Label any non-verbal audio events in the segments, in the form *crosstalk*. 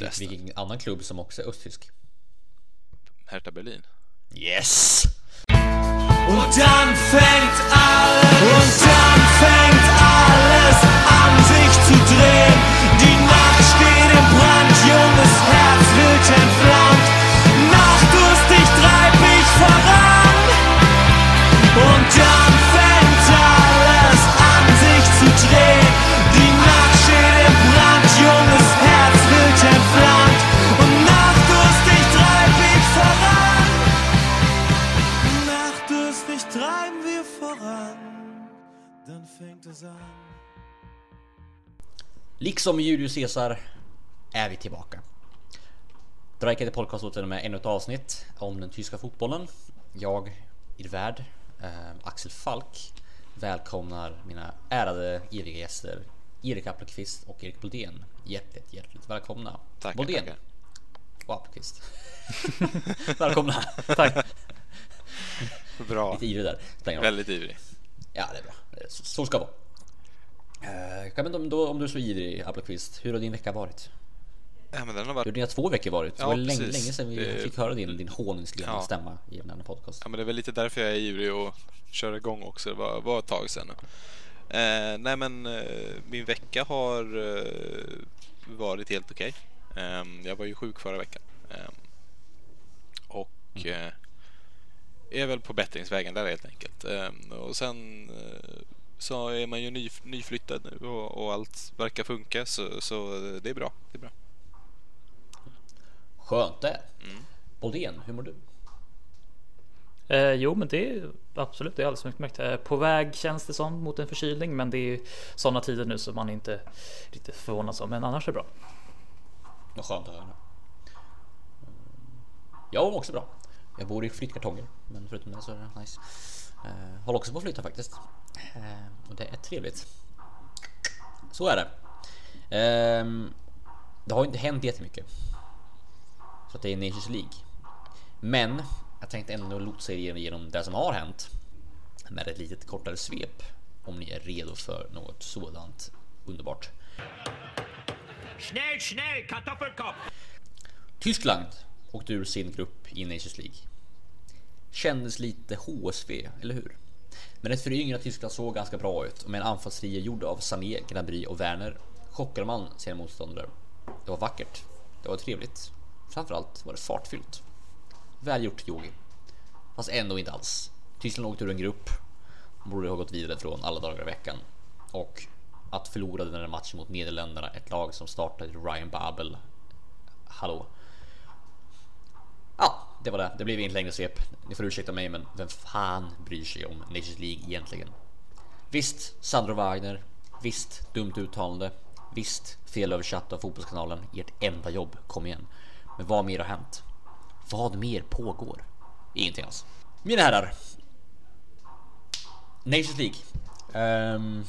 Vet vilken annan klubb som också är östtysk? Hertha Berlin. Yes! Liksom Julius Caesar är vi tillbaka. Drajkade podcast åter med ännu ett avsnitt om den tyska fotbollen. Jag, er värd, eh, Axel Falk, välkomnar mina ärade eviga gäster Erik Appelqvist och Erik Boldén. Hjärtligt, hjärtligt välkomna. Tackar, Boldén tackar. och Appelqvist. *laughs* välkomna. Tack. Bra. Lite ivrig där. Väldigt ivrig. Ja, det är bra. Så, så ska det vara. Kan men om, då, om du är så ivrig Appelqvist, hur har din vecka varit? Ja, men den har Hur har varit... dina två veckor varit? Det Ja, var länge, länge sedan vi Det- fick höra din, din honungslegna Ja. stämma i en annan podcast. Ja, men det är väl lite därför jag är ivrig och kör igång också. Det var, var ett tag sedan nu. Eh, nej, men eh, min vecka har eh, varit helt okej. Eh, jag var ju sjuk förra veckan. Eh, och eh, är väl på bättringsvägen där helt enkelt. Eh, och sen eh, så är man ju ny, nyflyttad nu och, och allt verkar funka så, så det är bra. Det är bra. Skönt det. Mm. Boldén, hur mår du? Eh, jo, men det är absolut, det är alldeles utmärkt. Eh, på väg känns det som mot en förkylning, men det är sådana tider nu så man inte riktigt förvånas om. Men annars är det bra. Vad skönt att höra. Mm. Jag mår också bra. Jag bor i flyttkartonger, men förutom det så är det nice. Uh, håller också på att flytta faktiskt. Eh, och det är trevligt. Så är det. Ehm, det har ju inte hänt jättemycket. Så att det är Nations League. Men jag tänkte ändå lotsa er igenom det som har hänt. Med ett litet kortare svep. Om ni är redo för något sådant underbart. Schnell, schnell! Tyskland åkte ur sin grupp i Nations League. Kändes lite HSV, eller hur? Men ett föryngrat Tyskland såg ganska bra ut och med en anfallsrie gjord av Sané, Gnabry och Werner chockade man sina motståndare. Det var vackert. Det var trevligt. Framförallt var det fartfyllt. Välgjort Jogi. Fast ändå inte alls. Tyskland åkte ur en grupp. Borde ha gått vidare från alla dagar i veckan. Och att förlora den här matchen mot Nederländerna, ett lag som startade Ryan Babel. Hallå. Ja, det var det. Det blev inget längre svep. Ni får ursäkta mig, men vem fan bryr sig om Nations League egentligen? Visst, Sandro Wagner. Visst, dumt uttalande. Visst, felöversatt av Fotbollskanalen. Ert enda jobb, kom igen. Men vad mer har hänt? Vad mer pågår? Ingenting alls. Mina herrar. Nations League. Um,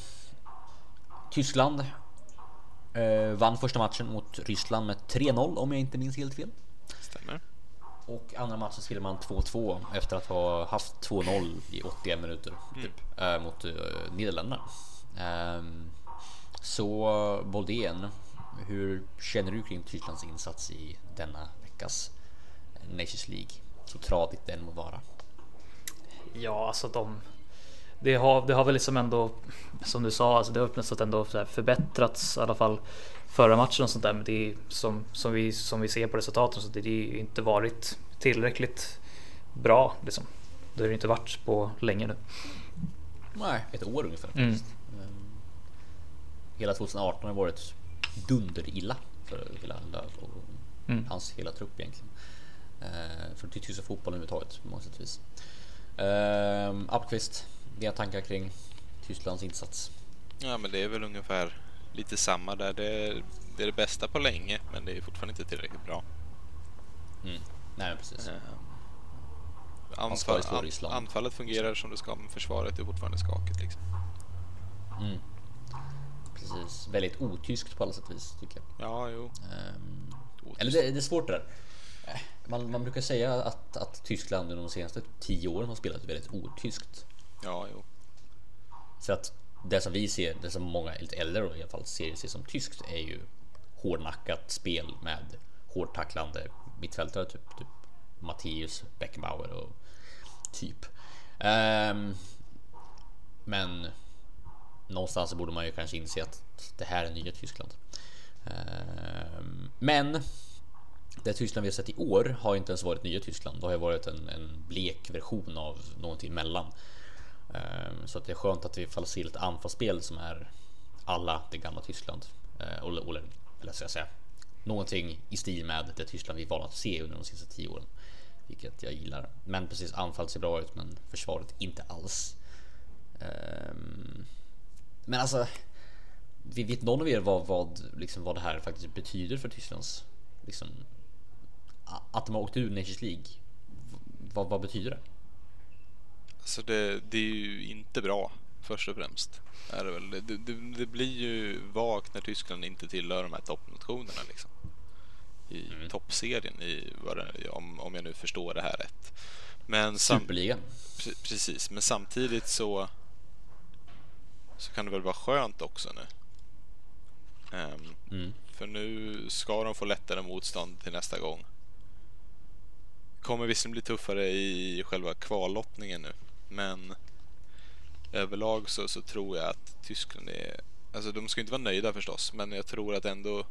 Tyskland uh, vann första matchen mot Ryssland med 3-0 om jag inte minns helt fel. Stämmer. Och andra matchen spelade man 2-2 efter att ha haft 2-0 i 81 minuter typ, eh, mot eh, Nederländerna. Ehm, så Boldén, hur känner du kring Tysklands insats i denna veckas Nations League? Så tradigt den må vara. Ja, alltså de det har, det har väl liksom ändå som du sa, alltså det har nästan ändå så här förbättrats i alla fall förra matchen och sånt där. Men det är som, som, vi, som vi ser på resultaten så det har ju inte varit tillräckligt bra liksom. Det har det inte varit på länge nu. Nej, ett år ungefär. Mm. faktiskt. Ehm, Hela 2018 har varit dunderilla för hela Löv och Mm. hans hela trupp egentligen. Ehm, För tyska fotbollen överhuvudtaget på många sätt vis. Ehm, Appelqvist, dina tankar kring Tysklands insats? Ja, men det är väl ungefär lite samma där. Det är det, är det bästa på länge, men det är fortfarande inte tillräckligt bra. Mm. Nej, precis. Ju Anfall, an, anfallet fungerar som det ska, men försvaret är fortfarande skakigt. Liksom. Mm. Precis. Väldigt otyskt på alla sätt och vis tycker jag. Ja, jo. Otyskt. Eller det, det är svårt det där. Eh, Man, man brukar säga att, att Tyskland under de senaste tio åren har spelat väldigt otyskt. Ja, jo. För att det som vi ser, det som många lite äldre då i alla fall ser, ser som tyskt är ju hårdnackat spel med hårdtacklande mittfältare, typ, typ Matteus, Beckenbauer och typ. Um, men någonstans borde man ju kanske inse att det här är nya Tyskland. Um, men det Tyskland vi har sett i år har inte ens varit nya Tyskland. Det har ju varit en, en blek version av någonting emellan. Ehm, så att det är skönt att vi får se lite anfallsspel som är alla det gamla Tyskland. Eh, eller, eller ska jag säga någonting i stil med det Tyskland vi valt att se under de sista tio åren. Vilket jag gillar. Men precis anfallet ser bra ut men försvaret inte alls. Ehm, men alltså. vi Vet någon av er vad, vad, liksom vad det här faktiskt betyder för Tysklands liksom, att de har åkt ur Nations League? Vad, vad betyder det? Alltså det, det, är ju inte bra först och främst. Är det, väl. Det, det, det, blir ju vagt när Tyskland inte tillhör de här toppnationerna liksom. I mm. toppserien i, det, om, om jag nu förstår det här rätt. Men Superligan. Precis, men samtidigt så så kan det väl vara skönt också nu. Um, mm. För nu ska de få lättare motstånd till nästa gång. Kommer visserligen bli tuffare i själva kvallottningen nu, men överlag så, så tror jag att Tyskland är... Alltså de ska inte vara nöjda förstås, men jag tror att ändå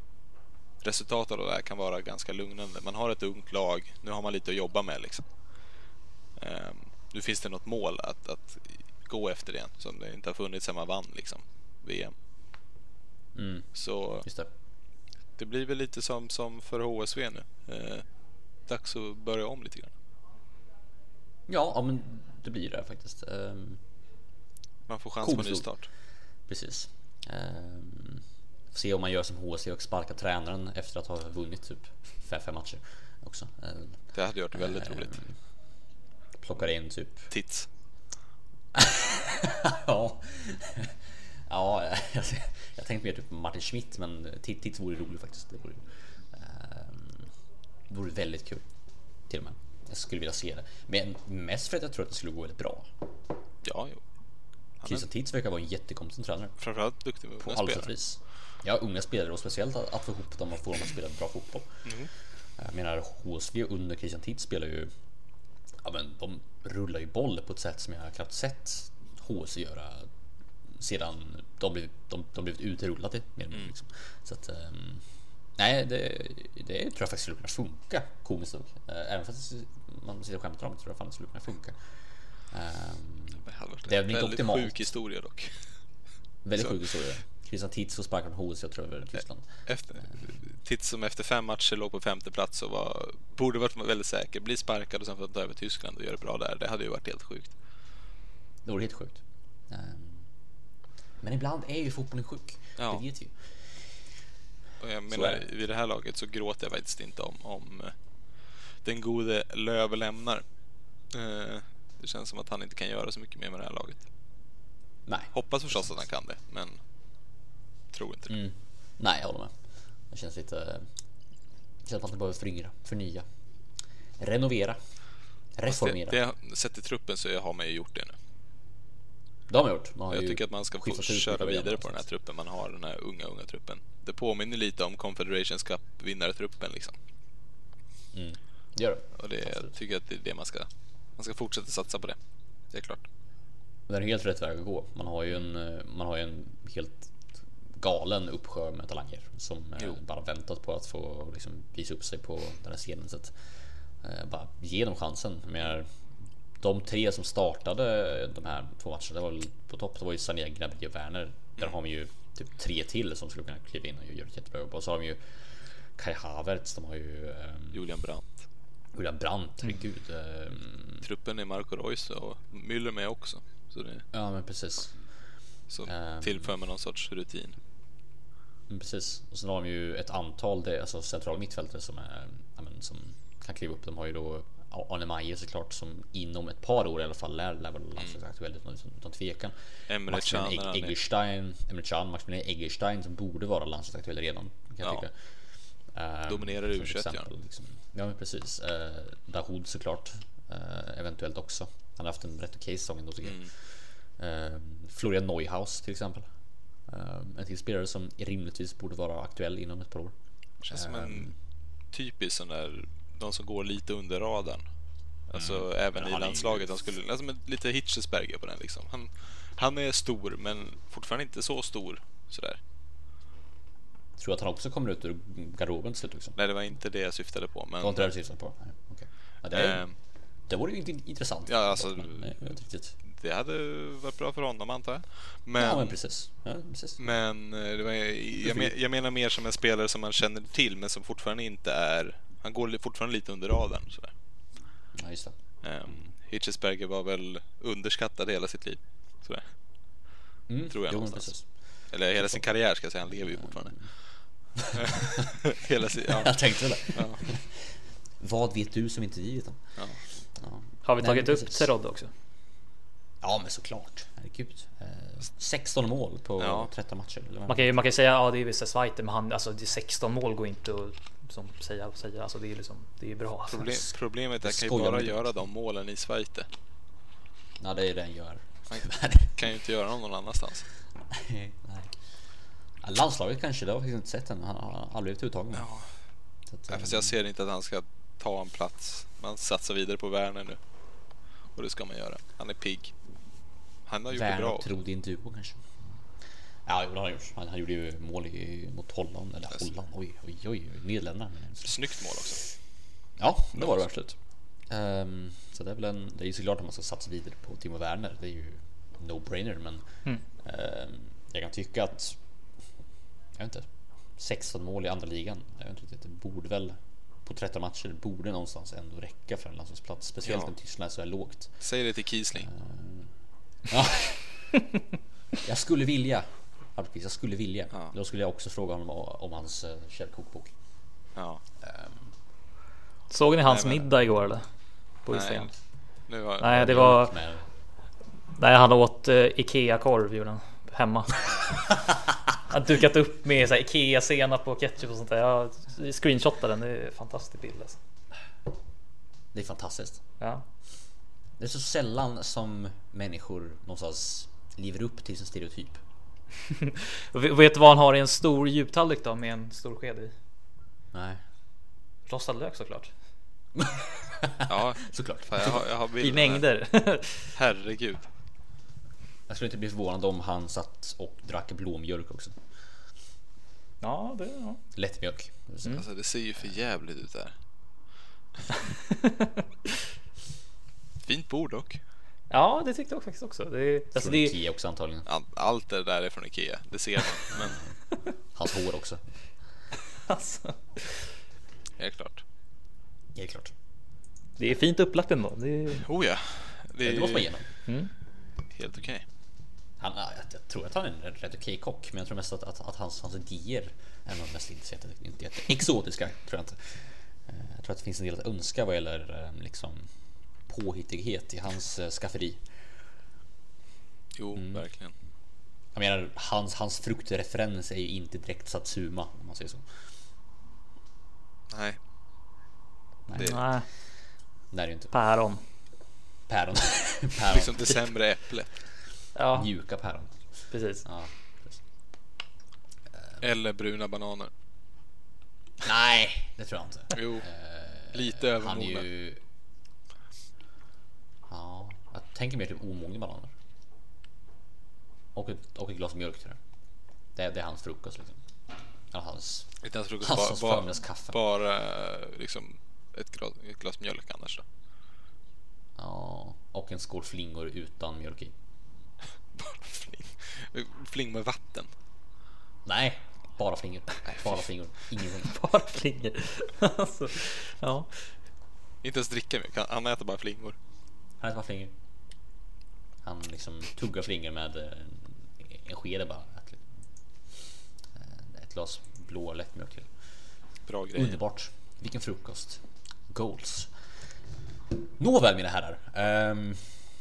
resultatet av det här kan vara ganska lugnande. Man har ett ungt lag, nu har man lite att jobba med liksom. Um, nu finns det något mål att, att gå efter igen som det inte har funnits sen man vann liksom VM. Mm. Så det. det. blir väl lite som, som för HSV nu. Eh, dags att börja om lite grann. Ja, ja men det blir det faktiskt. Um, man får chans på ny start. Precis. Um, se om man gör som HSV och sparkar tränaren efter att ha vunnit typ fem, fem matcher också. Um, det hade varit väldigt roligt. Plockar in typ Tits. *laughs* ja. ja, jag, *laughs* jag tänkte mer typ Martin Schmidt, men Tits vore roligt faktiskt. Det vore, um, vore väldigt kul. Till och med. Jag skulle vilja se det. Men mest för att jag tror att det skulle gå väldigt bra. Ja, jo. Christian Tits verkar vara en jättekompetent tränare. Framförallt duktig med På alla sätt vis. Ja, unga spelare och speciellt att, att få ihop dem och få dem att spela bra fotboll. Mm. Jag menar, HSV under Christian Tits spelar ju ja, men de rullar ju boll på ett sätt som jag knappt sett HC göra sedan de blivit, de, de blivit utrullade. Mer mm. liksom. Så att, um, nej, det, det tror jag faktiskt skulle kunna funka komiskt nog. Även fast man sitter och skämtar om det tror jag fan det skulle kunna funka. Um, det är väl inte optimalt. Väldigt sjuk historia dock. Väldigt sjuk historia. Christian Titz och sparkade HC jag tror över Tyskland. Efter, Titz som efter fem matcher låg på femte plats och var, borde varit väldigt säker. Bli sparkad och sen få ta över Tyskland och göra det bra där. Det hade ju varit helt sjukt. Det vore helt sjukt. Ehm, men ibland är ju fotbollen sjuk. Ja. Det vet vi Och jag menar, vid det här laget så gråter jag faktiskt inte om, om eh, den gode Löv lämnar. Eh, det känns som att han inte kan göra så mycket mer med det här laget. Nej. Hoppas förstås att han kan det, men tror inte det. Mm. Nej, jag håller med. Det känns lite... Det känns som att man behöver föryngra, förnya, renovera, reformera. Det, det, sett i truppen så har man ju gjort det nu. Det har man gjort. Man jag tycker att man ska få köra vidare på den här truppen man har, den här unga, unga truppen. Det påminner lite om Confederations Cup-vinnartruppen liksom. Mm. Gör det. Och det, jag tycker att det är det man ska... Man ska fortsätta satsa på det. Det är klart. Det är helt rätt väg att gå. Man har ju en, man har ju en helt galen uppsjö med talanger som jo. bara väntat på att få liksom, visa upp sig på den här scenen. Så att, eh, bara ge dem chansen. Men de tre som startade de här två matcherna, det var på topp. Det var ju Sané, Gnabry och Werner. Där mm. har vi ju typ tre till som skulle kunna kliva in och göra ett jättebra jobb. Och så har de ju Kai Havertz. De har ju um, Julian Brandt. Julian Brandt, herregud. Um, Truppen är Marco Reus och Müller med också. Så det... Ja, men precis. Så um, tillför man någon sorts rutin. Mm, precis. Och sen har de ju ett antal det, alltså centrala mittfältare som, är, men, som kan kliva upp. De har ju då Arne Meyer såklart som inom ett par år i alla fall lär, lär vara landslagsaktuell mm. utan, utan tvekan. Emre Can. Eggerstein, Emre Can, Maximilian Eggerstein som borde vara landslagsaktuell redan. Kan jag tycka. Uh, Dominerar u ja. Liksom. Ja men precis. Uh, Dahoud såklart. Uh, eventuellt också. Han har haft en rätt okej säsong ändå tycker mm. jag. Uh, Florian Neuhaus till exempel. Uh, en till spelare som rimligtvis borde vara aktuell inom ett par år. Känns som en Ehm. typisk sån där, de som går lite under radarn. Alltså Mm. även i landslaget. Han skulle, alltså, lite Hitchesberger på den liksom. Han, han är stor men fortfarande inte så stor sådär. Tror du att han också kommer ut ur garderoben till slut också? Nej, det var inte det jag syftade på. Det Men, var inte det du syftade på? Nej, okej. Ja, det, är, ehm, det vore ju inte intressant. Ja, alltså- Men, nej, riktigt. det hade varit bra för honom antar jag. Men, Ja, men precis. Ja, precis. men eh, det var, jag, men, jag menar mer som en spelare som man känner till men som fortfarande inte är... Han går fortfarande lite under radarn sådär. Ja, just det. Um, Hitchesberger var väl underskattad hela sitt liv. Sådär. Mm, Tror jag jo, någonstans. precis. Eller hela sin karriär ska jag säga, han lever ju fortfarande. *laughs* hela sin, ja, Jag tänkte det. ja, Vad vet du som inte vi vet om? ja. Ja. Har vi Nej, tagit men upp. Terodde också? Ja, men såklart. Herregud. Eh, 16 mål på Ja. 13 matcher. Man kan ju man kan ju säga ja det är vissa Zweite men han alltså det är 16 mål går inte att som säga och säga alltså det är liksom det är bra. Problem, *laughs* problemet är att han kan ju bara göra de målen i Schweite. Ja, det är det han gör. Han *laughs* kan ju inte göra dem någon annanstans. Ja, landslaget kanske, det har jag faktiskt inte sett än. Han har aldrig blivit uttagen. Ja. Att, Nej, eh, fast jag ser inte att han ska ta en plats. Man satsar vidare på Werner nu. Och det ska man göra. Han är pigg. Han har gjort det Werner bra och också. Trodde inte duo kanske. Ja, det har han gjort. Han, han gjorde ju mål i, mot Holland. Eller Alltså. Holland, oj, oj, oj. Nederländerna. menar jag. Snyggt mål också. Ja, det var det absolut. Um, så det är väl en, det är ju såklart att man ska satsa vidare på Timo Werner. Det är ju no-brainer, men Mm. ehm, jag kan tycka att jag vet inte, 16 mål i andra ligan. Jag vet inte det borde väl på 13 matcher borde någonstans ändå räcka för en landslagsplats, speciellt Ja. när Tyskland är så här lågt. Säg det till Kiesling. Ja. *laughs* jag skulle vilja, jag skulle vilja. Ja. Då skulle jag också fråga honom om, hans uh, källkokbok. Ja. Ehm, Såg ni hans Nej, men- middag igår eller? På Nej. Nu har, Nej det var Nej han åt uh, Ikea korv gjorde han hemma. Han dukat upp med så här, Ikea senap och ketchup och sånt där. Jag screenshotade den. Det är en fantastisk bild alltså. det är fantastiskt. Ja. Det är så sällan som människor någonstans lever upp till sin stereotyp. *laughs* Vet- du vad han har i en stor djuptallrik då med en stor sked i? Nej, Rostad lök såklart. Ja, *laughs* såklart. fan, jag har, jag har I mängder. Herregud. Jag skulle inte bli förvånad om han satt och drack blåmjölk också. ja, det, ja. Lättmjölk. Alltså det ser ju för jävligt ut där. *laughs* Fint bord dock. ja, det tyckte jag faktiskt också. Det, alltså, Från det, Ikea också antagligen. All- Allt det där är från Ikea, det ser man. Men *laughs* Hans hår också. *laughs* alltså, helt klart. Helt klart. det är fint upplagt ändå. Det Oh ja. Det är Det måste man igenom. mm. helt okej. Han, ja, jag, jag tror att han är en rätt, okej kock, men jag tror mest att, att, att hans, hans idéer är nog mest. Inte jätte exotiska, tror jag inte. Eh, Jag tror att det finns en del att önska vad gäller eh, liksom påhittighet i hans eh, skafferi. Jo, Mm. verkligen. Jag menar, hans, hans fruktreferens är ju inte direkt Satsuma, om man säger så. Nej, Nej, Det- nej, det är inte. päron. Päron. *laughs* päron. liksom det sämre äpplet. Ja, Mjuka päron. precis. Ja, precis. Eller bruna bananer. Nej, det tror jag inte. Jo, Eh, lite Han är övermogna. ju... Ja, jag tänker mer typ omogna bananer. Och ett, och ett glas mjölk tror jag. Det, det är hans frukost liksom. Eller hans... Inte ens frukost, Hassans bara, bara, förmiddagskaffe. bara liksom ett glas, ett glas mjölk annars då. Ja, och en skål flingor utan mjölk i. Fling. Med vatten. Nej, bara flingor. Bara flingor. Ingenting. *laughs* Bara flingor. *laughs* alltså, ja. Inte ens dricka mjölk, han, äter bara flingor. Han äter bara flingor. Han liksom tuggar flingor med eh, en sked bara. Ett, eh, ett glas blå lättmjölk till. Bra grej. Underbart. Vilken frukost. Goals. Nåväl mina herrar. Ehm,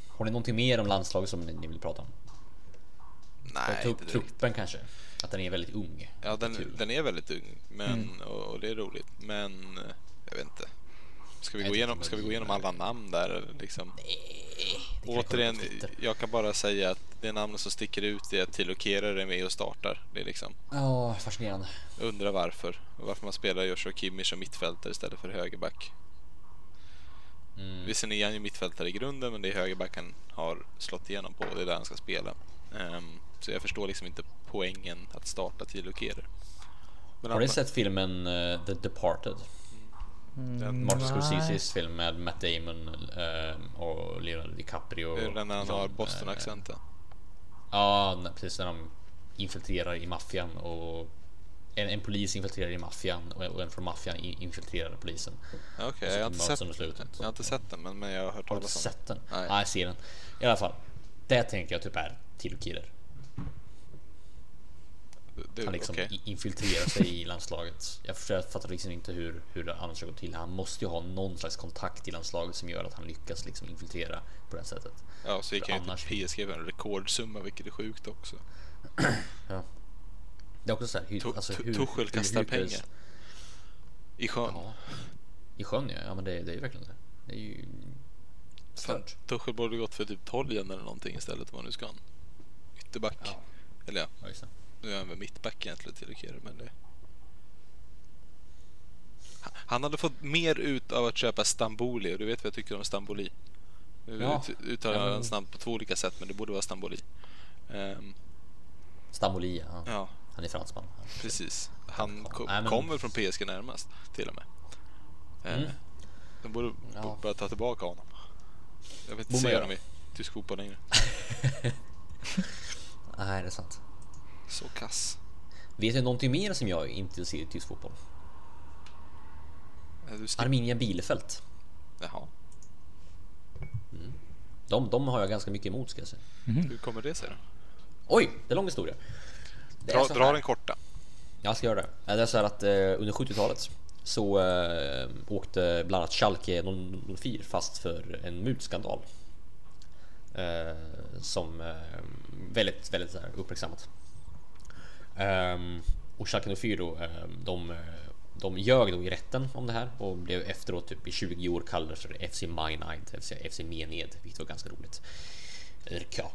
har ni någonting mer om landslaget som ni vill prata om? Nej, direkt. truppen kanske? Att den är väldigt ung. Ja, den, den är väldigt ung, men, Mm. och, och det är roligt. Men eh, jag vet inte. Ska vi, Jag gå igenom, ska vi gå igenom alla namn där? Liksom? Kolla Återigen, jag kan bara säga att det namnet som sticker ut är att Tilo Kehrer är med och startar. Det är liksom, Ja, fascinerande. undrar varför. Varför man spelar Joshua Kimmich som mittfältare istället för högerback. Mm. Visserligen är han ju mittfältare i grunden, men det är högerbacken har slått igenom på och det är där han ska spela. Ehm, så jag förstår liksom inte poängen att starta Tilo. Men Har ni sett filmen eh, The Departed? den, Martin. Scorseses film med Matt Damon eh, och Leonardo DiCaprio. det är den när han har eh, Boston-accenten. Ja, när- precis när de infiltrerar i maffian och en, en polis infiltrerar i maffian och en, och en från maffian infiltrerar polisen. Okej, så jag har inte sett slutet. Jag har inte sett den, men, men jag har hört Har du inte talas om den. sett den? Nej. Jag ser den. I alla fall. Det tänker jag typ är Tilo Kehrer. Det- Han liksom i- infiltrerar sig i landslaget. Jag fattar liksom inte hur, hur det annars ska gå till. Han måste ju ha någon slags kontakt i landslaget som gör att han lyckas liksom infiltrera på det här sättet. Ja, så gick han ju annars- till PSG för en rekordsumma, vilket är sjukt också. Det är också så här, hur, alltså, hur, Tuchel hur kastar lyckades- pengar. I sjön. Ja. I sjön ja, ja men det, det är ju verkligen det. Det är ju stört. Tuchel borde gått för typ 12 igen eller någonting istället vad man nu ska ha en ytterback. Ja. Eller ja, Ja. Nu är han väl mittback egentligen till Kehrer, men det... Han hade fått mer ut av att köpa Stamboli och du vet vad jag tycker om Stamboli. Nu Ja. ut, uttalar jag hans namn på två olika sätt men det borde vara Stamboli. Ehm, Stamboli, ja. ja, Han är fransman. Precis. Han Ja, ko- nej, men- kommer från PSG närmast till och med. Ehm, Mm. De borde Ja. börja ta tillbaka honom. Jag vill inte se honom i tysk fotboll längre. *laughs* Nej, det är sant. Så kass. Vet du någonting mer som jag inte ser i tysk fotboll? Arminia Bielefeld. Jaha. De, de har jag ganska mycket emot ska jag säga. Hur kommer det sig då? Oj, det är lång historia. Det Dra, dra den korta. Jag ska göra det. Det är så här att eh, under 70-talet så eh, åkte bland annat Schalke 04 fast för en mutskandal. Eh, som eh, väldigt, väldigt så här, uppmärksammat. Um, och Schalke 04 då, ehm, de, de ljög då i rätten om det här och blev efteråt typ i 20 år kallade för FC Meineid, FC, FC Mened, vilket var ganska roligt. Eller ja,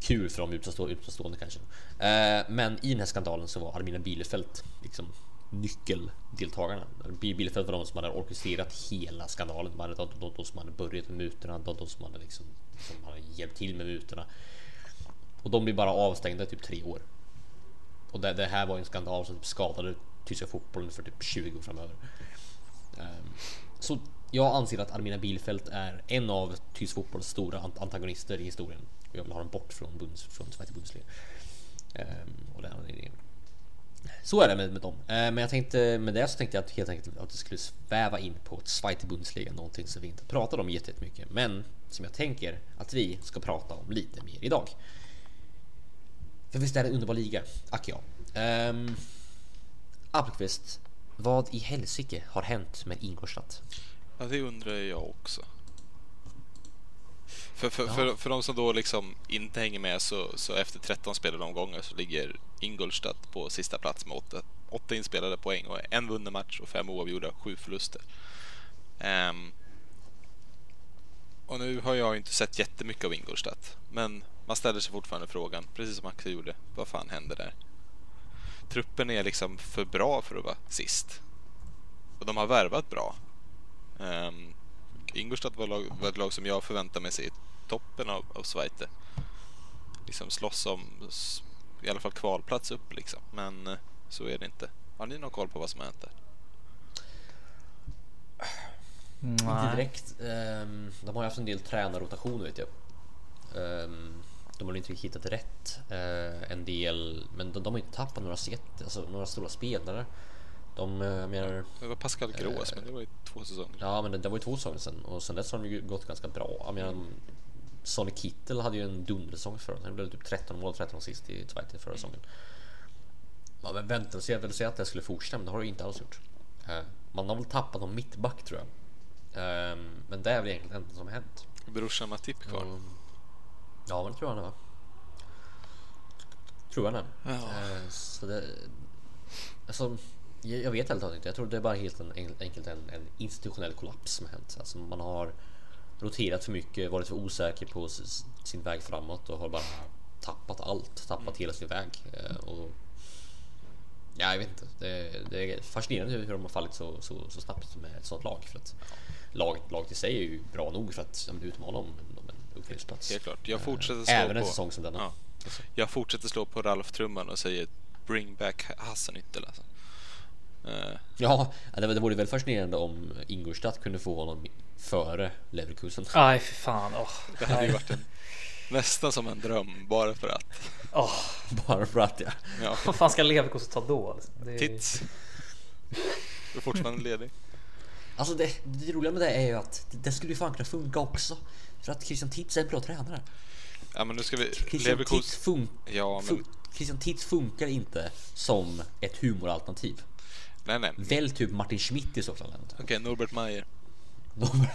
kul för de utomstående kanske. Uh, men i den här skandalen så var Armina Bielefeld liksom nyckeldeltagarna. Bi- Bielefeld var de som hade orkestrerat hela skandalen. De, hade, de, de, de som hade börjat med mutorna, de, de som hade liksom som hade hjälpt till med mutorna. Och de blir bara avstängda i typ tre år. Och det, det här var en skandal som typ skadade tyska fotbollen för typ 20 år framöver. Ehm, så jag anser att Armina Bielfeldt är en av tysk fotbolls stora antagonister i historien. Och jag vill ha dem bort från, bunds, från Zweite Bundesliga. Ehm, och det är anledningen. Så är det med, med dem. Ehm, men jag tänkte med det så tänkte jag att helt enkelt att det skulle sväva in på Zweite Bundesliga, någonting som vi inte pratar om jättemycket, men som jag tänker att vi ska prata om lite mer idag. För visst är det en underbar liga? Ack ja. Um, Appelqvist, vad i helsike har hänt med Ingolstadt? Ja, det undrar jag också. För, för, Ja. för, för de som då liksom inte hänger med så, så efter 13 spelade omgångar så ligger Ingolstadt på sista plats med 8, 8 inspelade poäng och en vunnen match och fem oavgjorda, sju förluster. Ehm, och nu har jag inte sett jättemycket av Ingolstadt, men man ställer sig fortfarande frågan, precis som Axel gjorde, vad fan händer där? Truppen är liksom för bra för att vara sist. Och de har värvat bra. Um, Ingolstadt var, lag, var ett lag som jag förväntar mig se i toppen av, av Zweite. Liksom slåss om i alla fall kvalplats upp liksom. Men eh, så är det inte. Har ni någon koll på vad som har hänt där? Inte Nej. direkt. Ehm, de har ju haft en del tränarrotationer vet jag. Ehm, de har väl inte riktigt hittat rätt. Eh, en del, men de, de har inte tappat några, set, alltså, några stora spelare. De eh, menar, Det var Pascal Grås, men det var ju två säsonger. ja men det, det var ju två säsonger sedan och sen dess har de ju gått ganska bra. Jag menar, Sonny Kittel hade ju en dundersäsong förra Han blev typ 13 mål, 13 assist i Zweite förra säsongen. Ja, men vänta och se, jag ville säga att det skulle fortsätta men det har det ju inte alls gjort. Eh, man har väl tappat någon mittback tror jag. Ehm, men det är väl egentligen det enda som har hänt. Brorsan Matip kvar. Mm. Ja, men det tror jag han är va? Tror jag han är. Ja. Eh, Så det... Alltså, jag vet helt enkelt inte. Jag tror det är bara helt en, en- enkelt en, en institutionell kollaps som har hänt. Alltså man har roterat för mycket, varit för osäker på sin väg framåt och har bara tappat allt, tappat hela sin väg. Eh, och, ja, jag vet inte. Det, det är fascinerande hur de har fallit så, så, så snabbt med ett sånt lag. För att laget, laget i sig är ju bra nog för att ja, utmana om, uppflyttningsplats. Helt klart. Jag fortsätter slå Även en på... säsong som denna. Ja. Jag fortsätter slå på Ralf-trumman och säger bring back Hasselnyttel alltså. Eh, Ja, det, det vore väl fascinerande om Ingolstadt kunde få honom före Leverkusen. Nej, för fan. åh. det hade ju varit en, nästan som en dröm bara för att. Åh, Bara för att ja. Ja, vad fan ska Leverkusen ta då? liksom? Det tits. Du är fortfarande ledig. Alltså det, det roliga med det är ju att det, det skulle ju fan kunna funka också. För att Christian Titz är en bra tränare. Ja men nu ska vi... Christian Titz, Leverkusen... fun, Ja men... fun, Christian Titz funkar inte som ett humoralternativ. Nej nej. Välj typ Martin Schmidt i så fall. Okej, Norbert Mayer.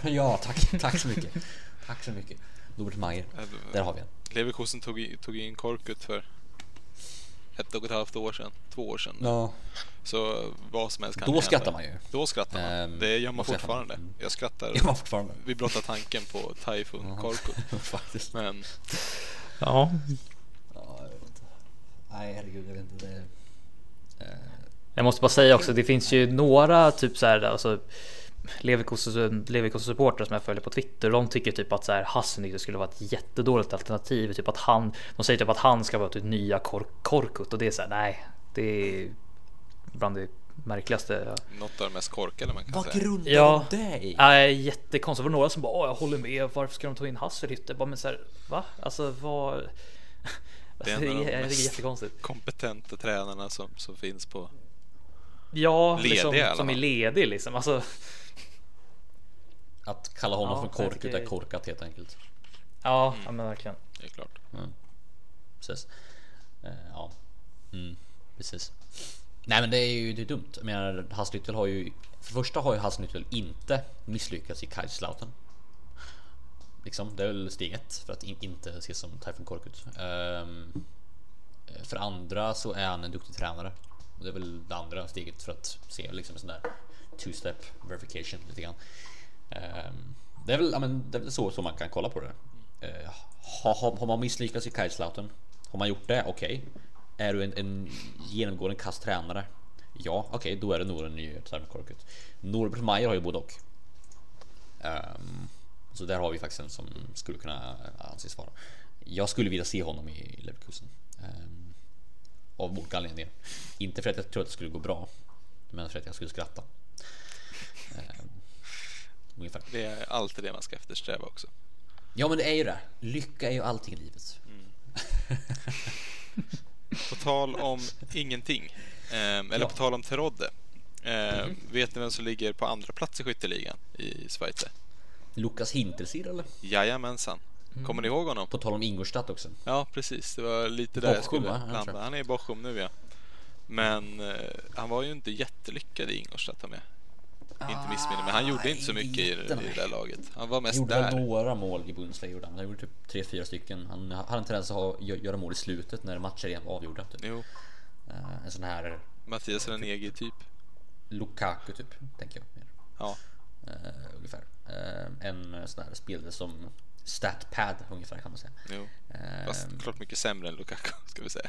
Ja, tack, tack så mycket. Tack så mycket. Robert Mayer. Där har vi en. Leverkusen tog, i- tog in Korkut för ett och ett halvt år sedan. Två år sedan. Ja. Så vad som helst kan Då hända. skrattar man ju. Då skrattar man. Ehm, det gör man skrattar man. fortfarande. Mm. Jag skrattar. *laughs* Jag var fortfarande. Vi blottar tanken på Taifun Korkut. *laughs* Faktiskt. Men Ja, Ja, jag vet inte. Nej, herregud, jag vet inte. Det... Eh, Jag måste bara säga också, det finns ju några typ så här, alltså Leverkusen Leverkusen supportrar som jag följer på Twitter. De tycker typ att så här Hasselnytte skulle vara ett jättedåligt alternativ. Typ att han, de säger typ att han ska vara typ nya Kor Korkut och det är så här, nej, det är bland det märkligaste. något av det mest korkade man kan vad säga. grundar Ja. det i? Nej, jättekonstigt. Det var några som bara, Åh, jag håller med. Varför ska de ta in Hasselnytte? Bara, men så här, va? Alltså vad? *laughs* Det är en av de mest- jättekonstigt. Kompetenta tränarna som, som finns på... Ja, Ledig liksom, som är ledig liksom. Alltså, Att kalla honom Ja, för korkut tycker- är korkat helt enkelt. ja, ja men verkligen. Det är klart. Precis. Eh, ja, mm, precis. Nej, men det är ju det är dumt. Jag menar, Hasselnyttel har ju för det första har ju Hasselnyttel inte misslyckats i Kaiserslautern. Liksom, det är väl steg ett för att in, inte ses som Typhoon Korkut. Um, för andra så är han en duktig tränare. Och det är väl det andra steget för att se liksom en sån där two-step verification lite grann. Um, det är väl, ja, men, det är väl så, så man kan kolla på det. Eh, uh, har, har, man misslyckats i Kaiserslautern? Har man gjort det? Okej. Är du en, en genomgående kass tränare? Ja, okej, då är det nog en ny Korkut. Norbert Mayer har ju både och. Ehm, så där har vi faktiskt en som skulle kunna anses vara. Jag skulle vilja se honom i Leverkusen. Um, av olika anledningar. Inte för att jag tror att det skulle gå bra. Men för att jag skulle skratta. Ehm, ungefär. Det är alltid det man ska eftersträva också. Ja men det är ju det. Lycka är ju allting i livet. *laughs* På tal om ingenting. ehm, eller Ja. på tal om Terodde. Mhm. Vet ni vem som ligger på andra plats i skytteligan i Schweiz? Lukas Hinterseer eller? Jajamensan. Mm. Kommer ni ihåg honom? På tal om Ingolstadt också. Ja, precis. Det var lite där Bochum, skulle? Jag tror landa. Han är i Bochum nu ja. Men eh, han var ju inte jättelyckad i Ingolstadt med. Inte missminner mig. Han gjorde inte så mycket i, i det där laget. Han var Han mest gjorde väl där. några mål i Bundesliga gjorde han. Han gjorde typ 3-4 stycken. Han hade en tendens att ha, gö- göra mål i slutet när matcher är avgjorda. Typ. Jo, Eh, en sån här Mattias Ranegi typ. Lukaku typ, tänker jag. mer. Ja, Eh, ungefär. Eh, en sån här spelare som statpad ungefär kan man säga. jo. Eh, Fast klart mycket sämre än Lukaku ska vi säga.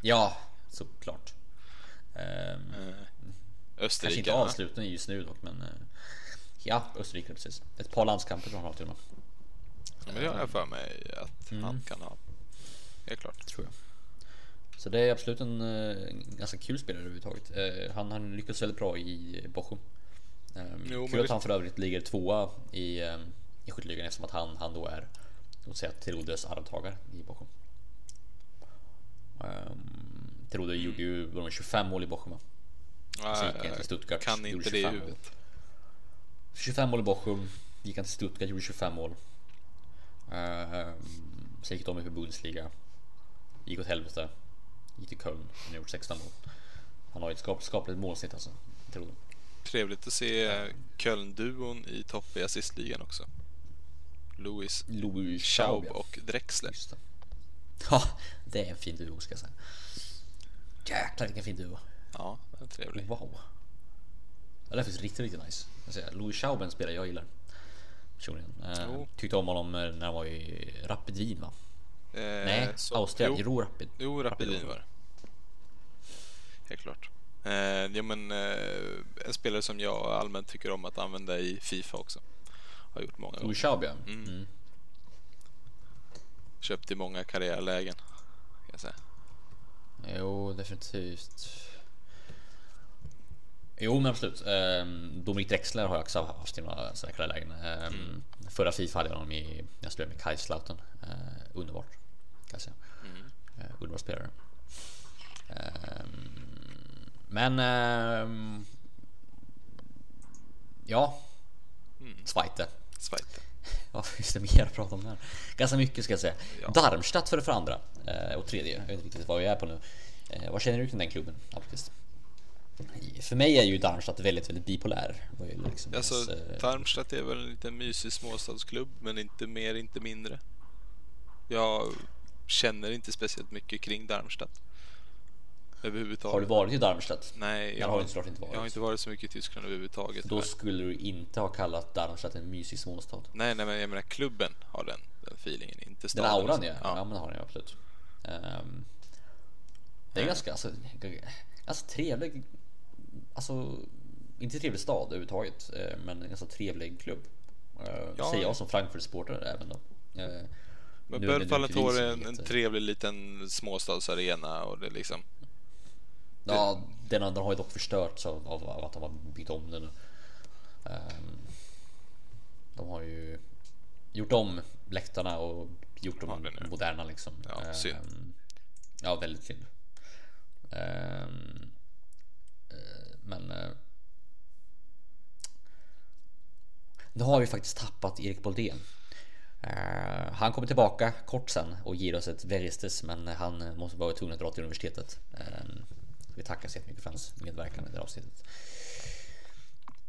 ja, såklart. Eh, Eh, kanske Österrike. inte va? avslutningen just nu dock, men eh, ja, Österrike precis. Ett par landskamper tror jag till och med. Men det har jag för mig att Mm. han kan ha. Helt klart. tror jag. Så det är absolut en, eh, en ganska kul spelare överhuvudtaget. Eh, Han har lyckats väldigt bra i Bochum. Eh, Jo, kul att han för övrigt ligger tvåa i, eh, i skytteligan eftersom att han, han då är låt säga Terodes arvtagare i Bochum. Um, Terode gjorde ju var det 25 mål i Bochum Så gick han till Stuttgart. kan inte det i 25 mål. huvudet. 25 mål i Bochum. Gick han till Stuttgart gjorde 25 mål. Ehm, sen gick de i Bundesliga. Gick åt helvete. Gick till Köln. Han har gjort 16 mål. Han har ett skap, skapligt målsnitt alltså. Tror jag. Trevligt att se Köln-duon i topp i assistligan också. Louis Louis Schaub och Drexler. Ja, det är en fin duo ska jag säga. Jäklar vilken fin duo. Ja, trevlig. Wow. Det där finns riktigt, riktigt nice. Jag säger, Louis Schaub är en spelare jag gillar. Personligen. Eh, tyckte om honom när han var i Rapid Wien va? Eh, Nej, så- Austria. Jo, Jo, Rapid. jo Rapid Rapid Wien var det. Helt klart. Eh, ja, men, eh, en spelare som jag allmänt tycker om att använda i Fifa också. Har gjort många gånger. Ushab ja. Mm. Mm. Köpt i många karriärlägen. Kan jag säga. Jo, definitivt. Jo, men absolut. Ehm, Dominik Drexler har jag också haft i några säkra lägen. Ehm, Förra Fifa hade jag honom i, jag spelade med Kaiserslautern. Uh, underbart, kan jag. Eh, underbar spelare. Ehm, men... ehm, ja. Zweite. Zweite. *laughs* Vad finns det mer att prata om där? Ganska mycket ska jag säga. Ja. Darmstadt för det för andra. Eh, och tredje. Jag vet inte riktigt vad jag är på nu. Eh, vad känner du kring den klubben? Alpqvist? För mig är ju Darmstadt väldigt, väldigt bipolär. Liksom Alltså, deras, eh, Darmstadt är väl en liten mysig småstadsklubb, men inte mer, inte mindre. Jag känner inte speciellt mycket kring Darmstadt. Överhuvudtaget. Har du varit i Darmstadt? Nej, jag har inte varit. jag har inte varit så mycket i Tyskland överhuvudtaget. Då skulle du inte ha kallat Darmstadt en mysig småstad. Nej, nej, men jag menar klubben har den, den feelingen, inte Den staden. auran ja. liksom. ja. men har den absolut. Ehm, det är Nej. ganska, alltså, alltså trevlig, alltså inte trevlig stad överhuvudtaget, eh, men en ganska trevlig klubb. Eh, Ja. Säger jag som Frankfurt-supporter även då. Eh, Men Bölfallentor är en, en trevlig liten småstadsarena och det liksom... Ja, den, den har ju dock förstörts av, av, av att de har byggt om den. Ehm, de har ju gjort om läktarna och gjort dem den är- moderna liksom. Ja, synd. Ehm, Ja, väldigt synd. Eh, men eh, nu har vi faktiskt tappat Erik Boldén. Eh, han kommer tillbaka kort sen och ger oss ett Veristes men han måste vara tvungen att dra till universitetet. Eh, vi tackar så jättemycket för hans medverkan i det här avsnittet.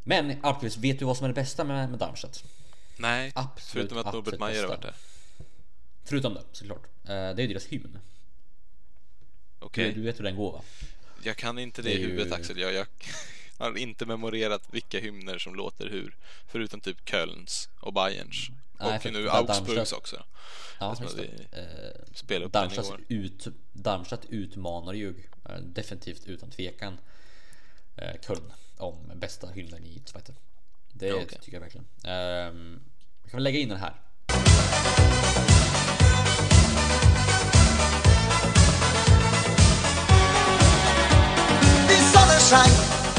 Men Alpqvist, vet du vad som är det bästa med, med Darmstadt? Nej, Absolut, förutom att Norbert absolut Mayer har varit där. Förutom det såklart. Eh, det är deras hymn. Okej, Du, du vet hur den går va? Jag kan inte det, i huvudet Axel. Jag, jag *laughs* har inte memorerat vilka hymner som låter hur. Förutom typ Kölns och Bayerns. Nej, och nu Augsburgs också. Ja, just det. Eh, Darmstadt, ut, Darmstadt utmanar ju eh, definitivt utan tvekan eh, Köln om bästa hymnen i Zweite. Det Ja, okej. tycker jag verkligen. Ehm, vi kan väl lägga in den här. sight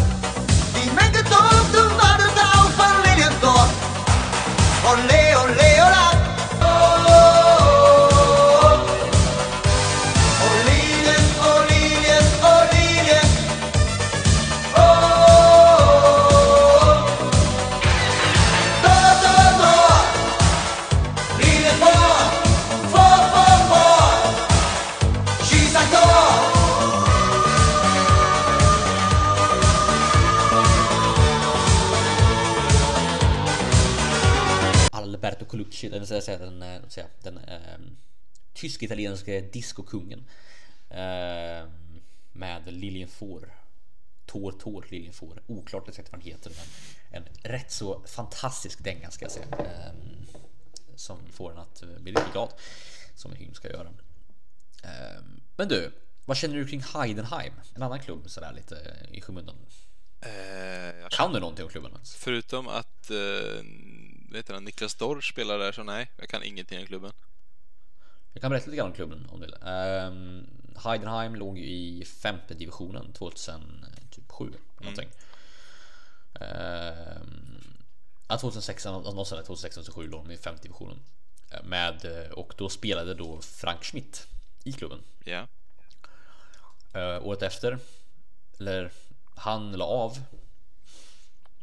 tysk-italienske discokungen. Eh, med Liljen Får. Tor Tor Liljen Får. Oklart exakt vad den heter men en rätt så fantastisk dänga ska jag säga. Eh, som får en att eh, bli riktigt glad. Som en hymn ska göra. Eh, men du, vad känner du kring Heidenheim? En annan klubb sådär lite i skymundan. Eh, Kan du någonting om klubben? Förutom att eh, vet du, Niklas Dorsch spelar där så nej, jag kan ingenting om klubben. Jag kan berätta lite grann om klubben om du vill. Um, Heidenheim låg ju i femte divisionen 2007 eller någonting. Um, ja, 2006, någonstans där 2006 2007 låg de i femte divisionen. Eh, Med, eh, och då spelade då Frank Schmidt i klubben. Ja, Uh, året efter, eller han la av.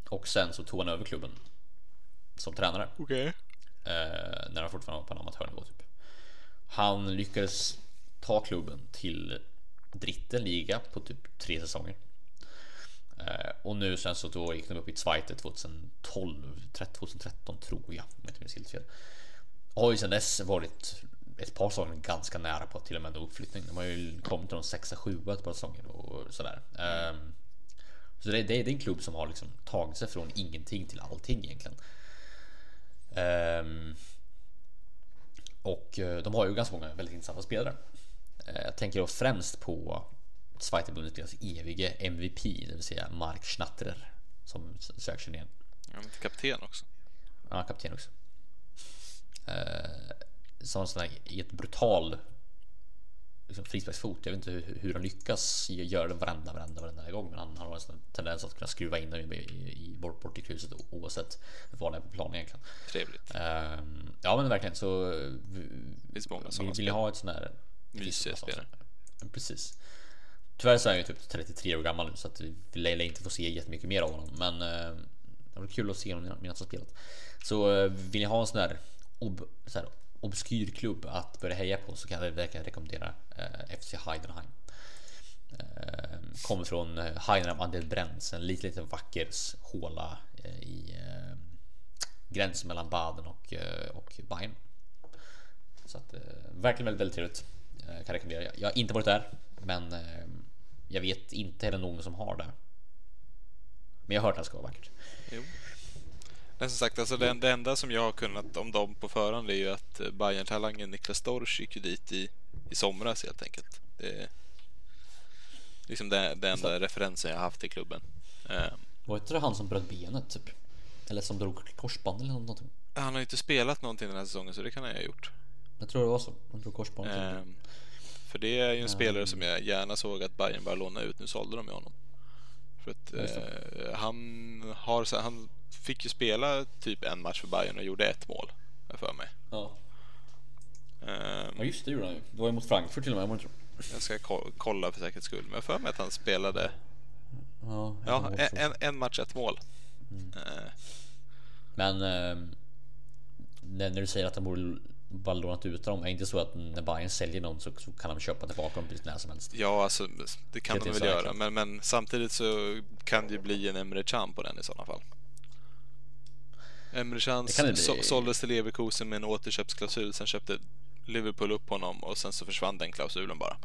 Och sen så tog han över klubben som tränare. okej. Eh, när han fortfarande var på en amatörnivå typ. Han lyckades ta klubben till Drittenliga på typ tre säsonger. Eh, och nu sen så då gick de upp i Zweite 2012, 2013 tror jag om jag inte minns helt fel. Har ju sedan dess varit ett par säsonger ganska nära på till och med uppflyttning. De har ju kommit till de sexa, sjua ett par säsonger och sådär. Ehm, så det, det är en klubb som har liksom tagit sig från ingenting till allting egentligen. Ehm, och eh, de har ju ganska många väldigt intressanta spelare. Eh, Jag tänker då främst på Zweite Bundesligas evige MVP, det vill säga Mark Schnatterer som söker ner. Ja, men kapten också. Är kapten också. Eh, som sån här, i ett brutal liksom, frisparksfot. Jag vet inte hur, hur han lyckas göra det varenda, varenda, varenda gång. Men han har en tendens att kunna skruva in den i, i, i bort, bort i krysset oavsett var han är på planen egentligen. Trevligt. Eh, ja men verkligen så. Det finns många Vill, sådana vill ha ett sån här Mysiga spelare. Precis. Tyvärr så är han ju typ 33 år gammal nu så att vi lär inte få se jättemycket mer av honom. Men eh, det var kul att se honom medan han spelat. Så eh, vill ni ha en sån här, ob, så här obskyr klubb att börja heja på så kan jag verkligen rekommendera eh, FC Heidenheim. Eh, kommer från eh, Heidenheim an der Brenz, en liten, liten vacker håla eh, i eh, gränsen mellan Baden och, eh, och Bayern. Så att, eh, verkligen väldigt, väldigt trevligt. Eh, kan rekommendera. Jag- Jag har inte varit där, men eh, jag vet inte heller någon som har det. Men jag har hört att det ska vara vackert. Jo. Men som sagt, alltså det, det enda som jag har kunnat om dem på förhand är ju att eh, Bayern-talangen Niklas Dorsch gick ju dit i, i somras helt enkelt. Det är liksom det, det enda referensen jag har haft i klubben. Eh, Var inte det han som bröt benet typ? Eller som drog korsband eller någonting? han har ju inte spelat någonting den här säsongen så det kan han ju ha gjort. Jag tror det var så. Han drog korsband. Eh, för det är ju en spelare som jag gärna såg att Bayern bara låna ut. Nu sålde de ju honom. För att eh, han har han fick ju spela typ en match för Bayern och gjorde ett mål. jag för mig. Ja. Eh, ja, just det gjorde han ju. Det var ju mot Frankfurt till och med. så? Jag ska ko- kolla för säkerhets skull. Men jag för mig att han spelade Ja, jag ja, en, en, en match, ett mål. Mm. Eh, Men eh, när du säger att han borde bara lånat ut dem. Är det inte så att när Bayern säljer någon så, så kan de köpa tillbaka dem precis när som helst? ja, alltså det kan Det de väl göra. Men, men samtidigt så kan det ju bli en Emre Can på den i sådana fall. Emre Can så, såldes till Leverkusen med en återköpsklausul. Sen köpte Liverpool upp honom och sen så försvann den klausulen bara.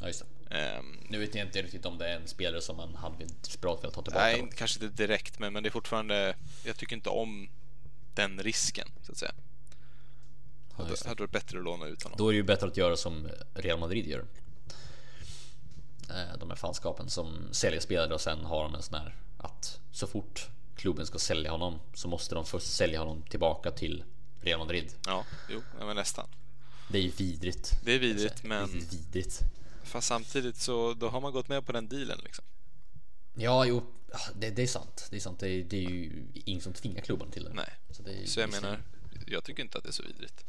Ja, just det. Ehm, Nu vet jag inte riktigt om det är en spelare som man hade desperat velat ta tillbaka. nej, kanske inte direkt, men, men det är fortfarande... Jag tycker inte om den risken, så att säga. Ja, Det hade varit bättre att låna ut honom. Då är det ju bättre att göra som Real Madrid gör. Eh, De här fanskapen som säljer spelare och sen har de en sån här att så fort klubben ska sälja honom så måste de först sälja honom tillbaka till Real Madrid. Ja, jo, men nästan. Det är ju vidrigt. Det är vidrigt, Alltså, men- är vidrigt. Fast samtidigt så då har man gått med på den dealen liksom. Ja, jo, det, det är sant. Det är sant. Det är, det är ju ingen som tvingar klubben till det. Nej. Så, det är, Så jag menar, jag tycker inte att det är så vidrigt.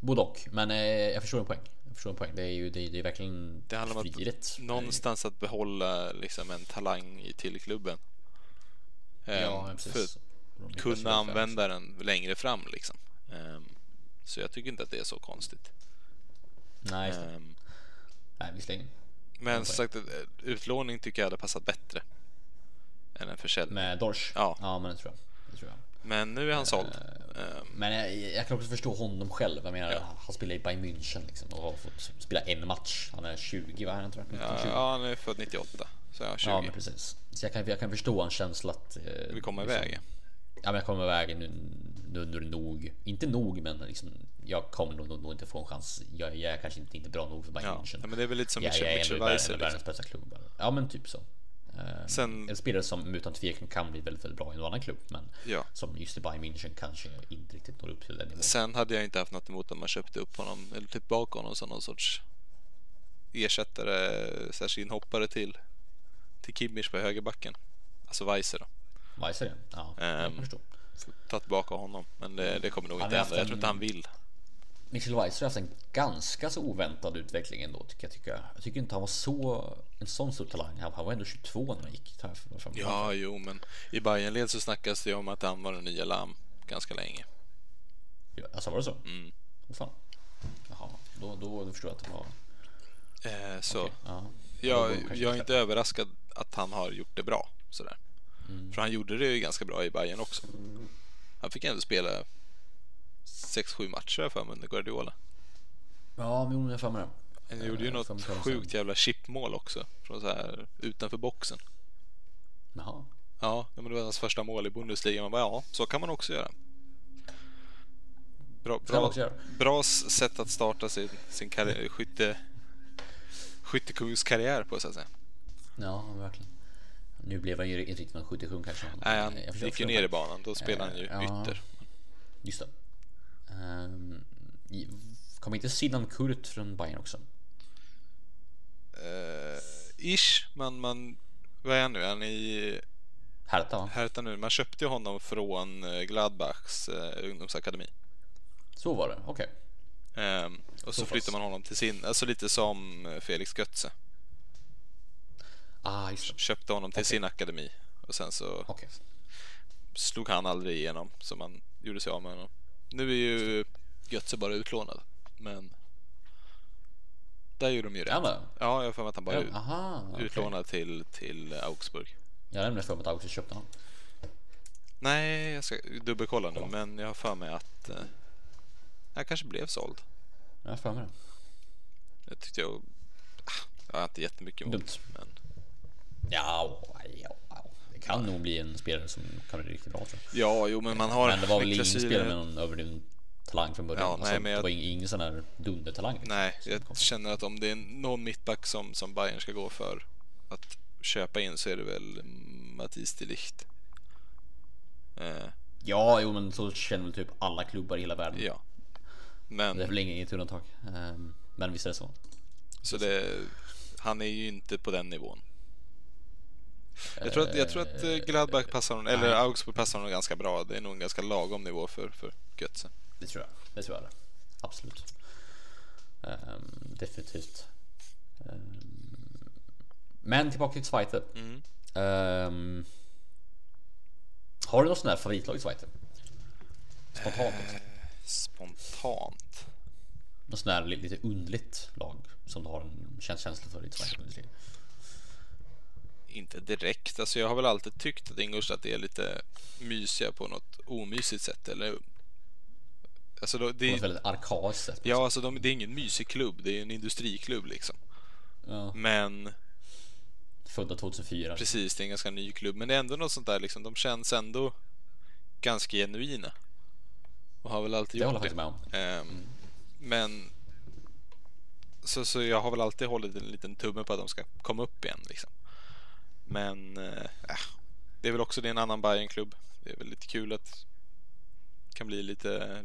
Både och. Men eh, jag förstår en poäng. Jag förstår en poäng. Det är ju det är, det är verkligen Det handlar om att frihet. någonstans att behålla liksom en talang i till klubben. Ehm, Ja, men precis. för att kunna använda den längre fram liksom. Ehm, så jag tycker inte att det är så konstigt. Nej. Ehm, Nej, visserligen. men som sagt, eh, utlåning tycker jag hade passat bättre. Än en försäljning. Med Dorsch? Ja. ja, men det tror jag. Det tror jag. Men nu är han såld. Eh, Ehm, Men jag, jag kan också förstå honom själv. Jag menar, Ja. han spelar i Bayern München liksom och har fått spela en match. Han är 20, vad är han tror jag? 19, ja, 20. ja, han är född 98. Så ja, 20. Ja, men precis. Så jag kan, jag kan förstå en känsla att... Eh, Vi kommer liksom, iväg. Ja, men jag kommer iväg nu. Nu, nu nog. Inte nog, men liksom, jag kommer nog, nog, inte få en chans. Jag, jag är kanske inte, inte bra nog för Bayern Ja, München. men det är väl lite som jag, Mitchell, jag är ändå världens, Weiser. världens Liksom. bästa klubb. Ja, men typ så. Eh, Sen- En spelare som utan tvekan kan bli väldigt, väldigt bra i en annan klubb, men Ja. som just i Bayern München kanske inte riktigt når upp till den nivån. Sen hade jag inte haft något emot om man köpte upp honom eller tillbaka honom som någon sorts ersättare, slash inhoppare till, till Kimmich på högerbacken. Alltså Weiser då. Weiser, ja. ja jag Ehm, kan förstå. Ta tillbaka honom. Men det, det kommer nog Han inte hända. Jag tror inte han vill. Michel Weiser har haft en ganska så oväntad utveckling ändå tycker jag. Tycker jag. jag tycker inte han var så en sån stor talang. Han, var ändå 22 när han gick. för- Ja, jo, men i Bayernled så snackas det om att han var den nya Lam ganska länge. Ja, Alltså var det så? Mm. Åh fan. Jaha, då, då, då förstår jag att det var... Eh, så Okej, ja. jag, jag är inte överraskad att han har gjort det bra. Sådär. Mm. För han gjorde det ju ganska bra i Bayern också. Han fick ändå spela 6-7 matcher för mig under Guardiola. Ja, men jag för mig det. Han gjorde ju Eh, något sjukt jävla chipmål också. Från så här utanför boxen. Jaha. Ja, men det var hans första mål i Bundesliga. Man bara, ja, så kan man också göra. Bra, bra, bra sätt att starta sin, sin karriär, skytte, skyttekungskarriär på så att säga. Ja, verkligen. Nu blev han ju inte riktigt någon 77 kanske. Nej, han gick ju ner i banan. Då spelade han ju Eh, ja. ytter. Just det. Um, kom inte Sinan Kurt från Bayern också? Eh, ish, men man... Vad är han nu? Är Han i Hertha va? Hertha nu. Man köpte ju honom från eh, Gladbachs eh, ungdomsakademi. Så var det, okej. Ehm, och så, Så flyttar man honom till sin, alltså lite som Felix Götze. Ah, just. Köpte honom till sin akademi. Och sen så Okej. slog han aldrig igenom så man gjorde sig av med honom. Nu är ju Götze bara utlånad. Men där gjorde de ju rätt. Ja. Ja, jag har för mig att han bara Ja, aha, okej. utlånad till, till Augsburg. Jag hade för mig att Augsburg köpte honom. Nej, jag ska dubbelkolla nu, men jag har för mig att eh, kanske blev såld. Jag har för mig det. Jag tyckte jag... Ah, jag har inte jättemycket emot, Dumt. men Ja, ja, kan nog bli en spelare som kan bli riktigt bra tror jag. ja, jo, men man har... Men det var väl ingen spelare med någon överdriven talang från början. Ja, nej, alltså, men jag- Det var ingen, sån här dundertalang. Nej, jag känner att om det är någon mittback som, som Bayern ska gå för att köpa in så är det väl Mattis de Ligt. Eh, Ja, jo men så känner väl typ alla klubbar i hela världen. ja. Det är Men väl inget undantag. Ehm, Men visst är det så. så det, han är ju inte på den nivån. Jag tror att, jag tror att eh, Gladbach passar honom, eller. Augsburg passar honom ganska bra. Det är nog en ganska lagom nivå för, för Götze. Det tror jag. Det tror jag det. Absolut. Ehm, definitivt. Ehm, men tillbaka till Zweite. Mm. Ehm, har du något sånt där favoritlag i Zweite? Spontant. Eh. Spontant. Något sånt där li- lite underligt lag som du har en käns- känsla för i Zweite. Inte direkt. Alltså jag har väl alltid tyckt att Ingolstadt är lite mysiga på något omysigt sätt. Eller... Alltså då, På något det, väldigt arkaiskt sätt. ja, alltså de, det är ingen mysig klubb. Det är en industriklubb liksom. Ja, Men födda 2004. precis, det är en ganska ny klubb. Men det är ändå något sånt där liksom. De känns ändå ganska genuina. Och har väl alltid Det håller gjort jag faktiskt det. med om. Ehm, Men så, så jag har väl alltid hållit en liten tumme på att de ska komma upp igen liksom. Men äh, det är väl också det en annan Bayern-klubb. Det är väl lite kul att det kan bli lite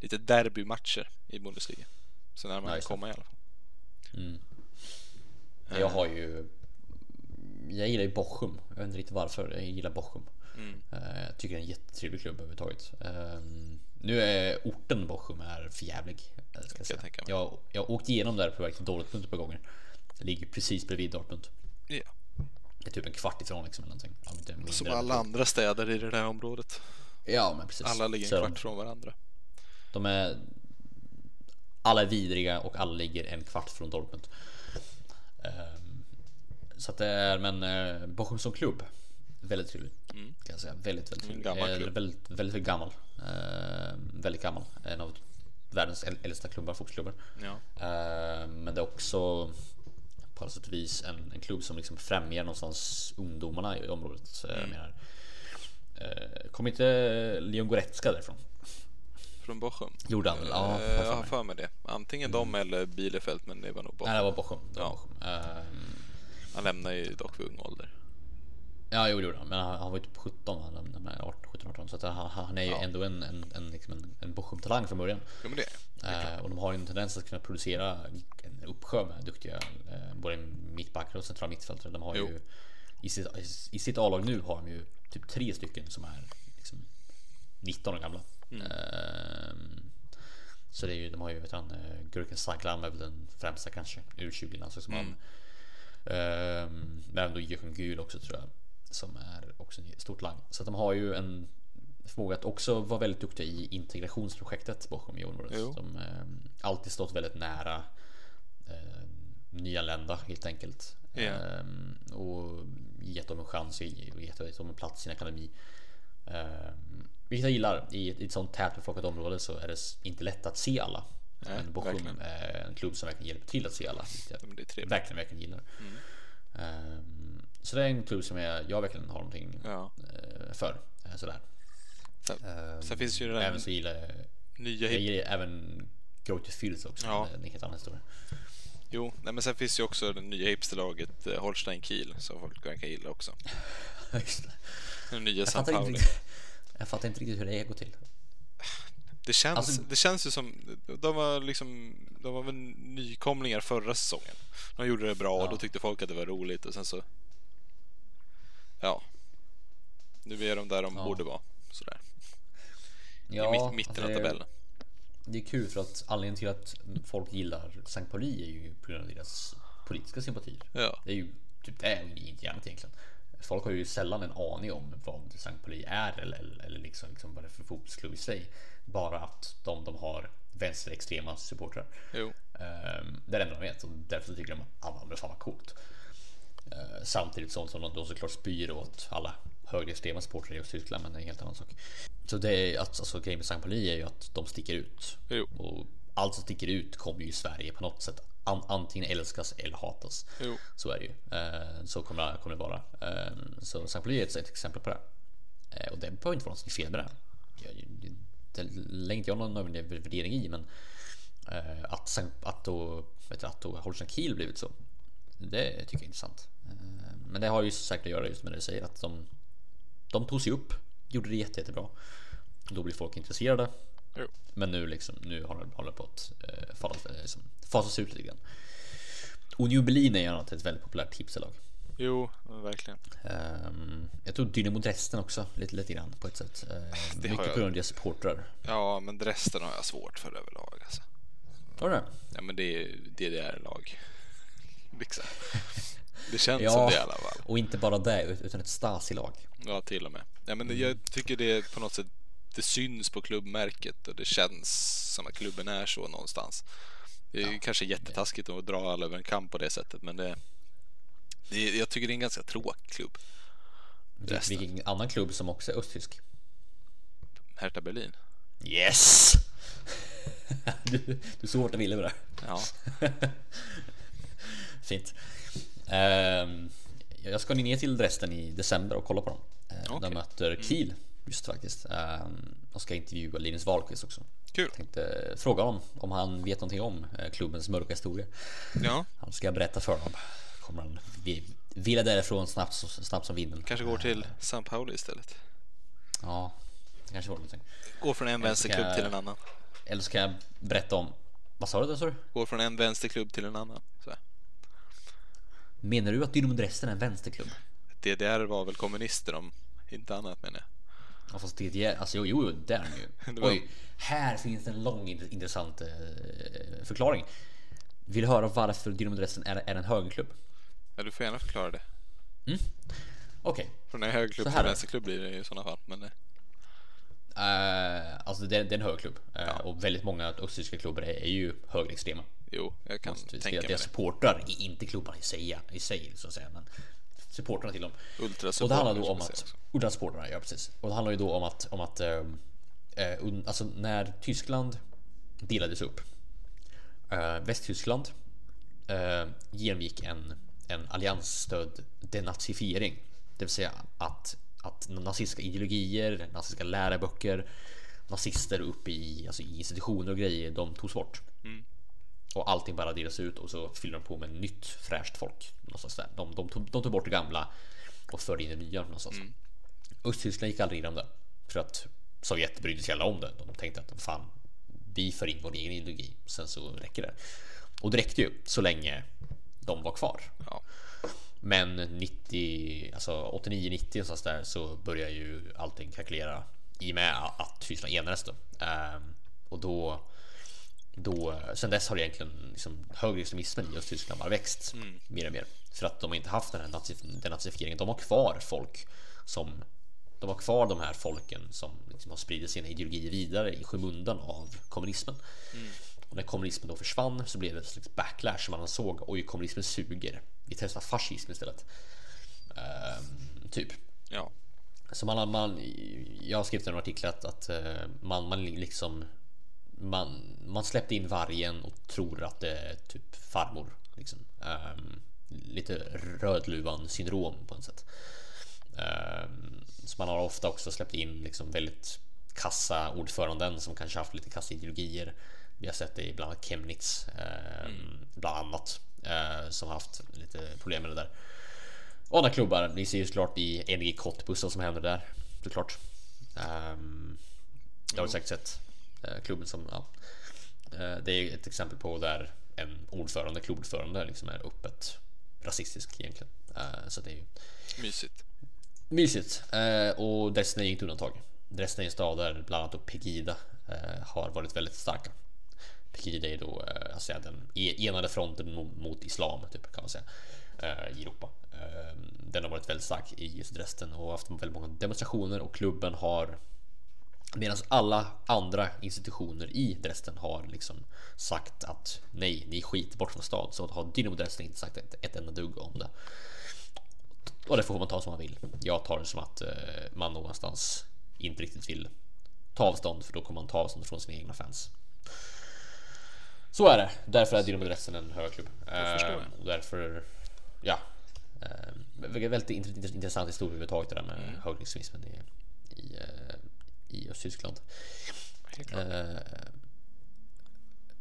lite derbymatcher i Bundesliga. Så när man det. komma i alla fall. Mm. Eh. Jag har ju Jag gillar ju Bochum. Jag vet inte riktigt varför. Jag gillar Bochum. Mm. Eh, Jag tycker det är en jättetrevlig klubb överhuvudtaget. Ehm, Nu är orten Bochum är förjävlig. eh, Ska jag, jag, jag har åkt igenom där på väg till Dortmund ett par gånger. Det ligger precis bredvid Dortmund. Ja. Det är typ en kvart ifrån liksom. Eller någonting. Ja, inte mindre Som alla andra städer i det där området. Ja men precis. Alla ligger en de- kvart från varandra. De är Alla är vidriga och alla ligger en kvart från Dortmund. Ehm, Så att det är men eh, Bochum som klubb Väldigt trevlig kan jag säga. Väldigt väldigt Mm. Trevlig. gammal Eh, klubb. Väldigt, väldigt, väldigt gammal. Ehm, Väldigt gammal. En av världens äl- äldsta klubbar, fotbollsklubbar. Ja. Ehm, Men det är också på alla sätt vis en, en klubb som liksom främjar någonstans ungdomarna i området. Mm. menar, eh, Kommer inte Leon Goretzka därifrån? Från Bochum. Gjorde han väl? Ja, Eh, jag har för mig. det. Antingen de eller Bielefeld, men det var nog Bochum. Nej, det var Bochum. Det var Ja. Bochum. Ehm, Han lämnar ju dock vid ung ålder. Ja, jo, det gjorde han. Men han, han var ju typ 17, han lämnade med 18, 17, 18. Så att han, han är ju Ja. ändå en, en, en, liksom en, en Bochum-talang från början. Jo, men det det. Eh, och de har ju en tendens att kunna producera en uppsjö med duktiga eh, både mittbackar och centrala mittfältare. De har Jo. ju i sitt, i sitt A-lag nu har de ju typ tre stycken som är liksom 19 år gamla. Mm. Ehm, så det är ju, de har ju vet han, eh, Gurken Saglam är väl den främsta kanske ur 20 landslagsman. Ehm, men även då Jöken Gül också tror jag. Som är också en stort lang. Så att de har ju en förmåga att också vara väldigt duktiga i integrationsprojektet Bochum i området. Jo. De har alltid stått väldigt nära eh, nyanlända helt enkelt. Ja. Ehm, och gett dem en chans och gett dem en plats i en akademi. Ehm, vilket jag gillar. I ett, i ett sånt tätbefolkat område så är det inte lätt att se alla. Nej, Men Bochum är en klubb som verkligen hjälper till att se alla. vilket jag verkligen, verkligen gillar. Ehm, så det är en klubb som jag, jag verkligen har någonting Ja. eh, för. eh, Sådär. Sen, Ehm, sen finns ju den Även så gillar jag, nya jag gillar även Go to Fields också. Ja. Det är en helt annan historia. Jo, nej, men sen finns ju också det nya hipsterlaget eh, Holstein Kiel som folk verkar gilla också. *laughs* Just det. Den nya Jag fattar, riktigt, jag fattar inte riktigt hur det går till. Det känns, Alltså- det känns ju som, de var liksom, de var väl nykomlingar förra säsongen. De gjorde det bra och Ja. då tyckte folk att det var roligt och sen så, ja. Nu är de där de Ja. borde vara, sådär. I Ja, mitt, mitten alltså av tabellen. Det är kul för att anledningen till att folk gillar Sankt Pauli är ju på grund av deras politiska sympatier. Ja. Det är ju typ det är inte gärna egentligen. Folk har ju sällan en aning om vad Sankt Pauli är eller, eller, eller liksom, liksom vad det är för fotbollsklubb i sig. Bara att de, de har vänsterextrema supportrar. Jo, Ehm, det är det enda de vet och därför tycker de att alla men fan vad coolt. Ehm, samtidigt som, som de då såklart spyr åt alla högerextrema supportrar i Tyskland men det är en helt annan sak. Så det är att alltså grejen med Sankt Pauli är ju att de sticker ut. Jo. Och allt som sticker ut kommer ju i Sverige på något sätt an, antingen älskas eller hatas. Jo. Så är det ju. Ehm, så kommer det, kommer det vara. Ehm, så Sankt Pauli är ett, ett exempel på det. Ehm, och det behöver inte vara något fel med det. Jag, det lägger inte jag någon överdriven värdering i men Eh, att, att då, vet du, att då Holstein Kiel blivit så. Det tycker jag är intressant. Eh, men det har ju säkert att göra just med det du säger att de, de tog sig upp, gjorde det jätte, jättebra. Då blir folk intresserade. jo. Men nu liksom, nu håller håller det på att eh, fasas, eh, liksom, fasas ut lite grann. Union Berlin är ju annat ett väldigt populärt tipselag. Jo, verkligen. Um, jag tror Dynamo Dresden också lite, lite grann på ett sätt. Uh, har mycket på grund av deras supportrar. Ja, men resten har jag svårt för överlag alltså. Har du det? Ja, men det är DDR-lag. Liksom. *laughs* Det känns Ja. som det i alla fall. Och inte bara det, utan ett Stasi-lag. Ja, till och med. Ja, men jag tycker det på något sätt det syns på klubbmärket och det känns som att klubben är så någonstans. Det är kanske jättetaskigt att dra alla över en kamp på det sättet, men det, det jag tycker det är en ganska tråkig klubb. Resten. vilken annan klubb som också är östtysk? Hertha Berlin. Yes! *laughs* du, du såg vart jag ville med det. Ja, *laughs* Fint. Ehm, jag ska ner till Dresden i december och kolla på dem. Uh, Okej. De möter Kiel just faktiskt. Um, och ska intervjua Linus Wahlqvist också. kul. Tänkte fråga honom om han vet någonting om eh, klubbens mörka historia. Ja, Han ska berätta för dem. Kommer han vi- vila därifrån snabbt, snabbt som vinden. kanske går till San Pauli istället. Ja, det kanske var någonting. Går från en vänsterklubb till en annan. Eller ska jag berätta om... Vad sa du där sa du? Går från en vänsterklubb till en annan. Så här. Menar du att Dynamo Dresden är en vänsterklubb? DDR var väl kommunister om inte annat menar jag. Ja fast DDR, alltså jo, jo, där. *laughs* Det var- Oj, här finns en lång int- intressant eh, förklaring. Vill du höra varför Dynamo Dresden är, är en högerklubb? Ja, du får gärna förklara det. Okej, Från en högerklubb till en vänsterklubb blir det i sådana fall. Men eh, alltså det, det är en högerklubb eh, och väldigt många östtyska klubbar är, är ju högerextrema. jo, jag kan Måste tänka mig det. supportrar, i- inte klubbarna i sig, i sig så att säga, men supportrarna till dem. Ultrasupportrar, Och det handlar då om att, ultrasupportrarna, ja precis. Och det handlar ju då om att, om att un- alltså när Tyskland delades upp. Västtyskland genomgick en, en alliansstödd denazifiering. Det vill säga att, att nazistiska ideologier, nazistiska läroböcker, nazister uppe i, alltså i institutioner och grejer, de togs bort. Och allting bara delades ut och så fyllde de på med nytt fräscht folk. Någonstans där. De, de, tog, de tog bort det gamla och förde in det nya någonstans. Östtyskland gick aldrig in om det. För att Sovjet brydde sig aldrig om det. De tänkte att fan, vi för in vår egen ideologi. Sen så räcker det. Och det räckte ju så länge de var kvar. Ja. Men 90, alltså 89-90 någonstans där så börjar ju allting kalkylera i och med att Tyskland enades då. Ehm, och då, då, sen dess har egentligen liksom högerextremismen i Östtyskland bara växt mer och mer. För att de har inte haft den här nazi- denazifieringen. De har kvar folk som de har kvar de här folken som liksom har spridit sina ideologier vidare i skymundan av kommunismen. Och när kommunismen då försvann så blev det ett slags backlash som man såg. Oj, kommunismen suger. Vi testar fascism istället. Ehm, typ. ja. Så man, man, jag har skrivit en artikel att, att eh, man, man liksom man, man släppte in vargen och tror att det är typ farmor. Liksom. Ehm, lite rödluvan syndrom på ett sätt. Ehm, så man har ofta också släppt in liksom väldigt kassa ordföranden som kanske haft lite kassa ideologier. Vi har sett det i bland annat Chemnitz, eh, bland annat, eh, som haft lite problem med det där. Och andra klubbar, ni ser ju såklart i NG Cottbus vad som händer där, såklart. Um, det har du säkert sett. Eh, klubben som, ja. Eh, det är ett exempel på där en ordförande, klubbordförande liksom är öppet rasistisk egentligen. Så det är ju Mysigt. Mysigt och Dresden är inget undantag. Dresden är en stad där bland annat Pegida har varit väldigt starka. Pegida är då eh, alltså den e, enade fronten mot islam typ kan man säga eh, i Europa. Ehm, den har varit väldigt stark i just Dresden och haft väldigt många demonstrationer och klubben har Medan alla andra institutioner i Dresden har liksom sagt att nej, ni skiter bort från stad så har Dynamo Dresden inte sagt ett, ett enda dugg om det. Och det får man ta som man vill. Jag tar det som att eh, man någonstans inte riktigt vill ta avstånd för då kommer man ta avstånd från sina egna fans. Så är det. Därför är Dynamo Dresden en jag. Eh, därför, ja. Eh, väldigt väldigt int- intressant historia överhuvudtaget det där med Mm. högerextremismen i, i, eh, i Östtyskland. Eh,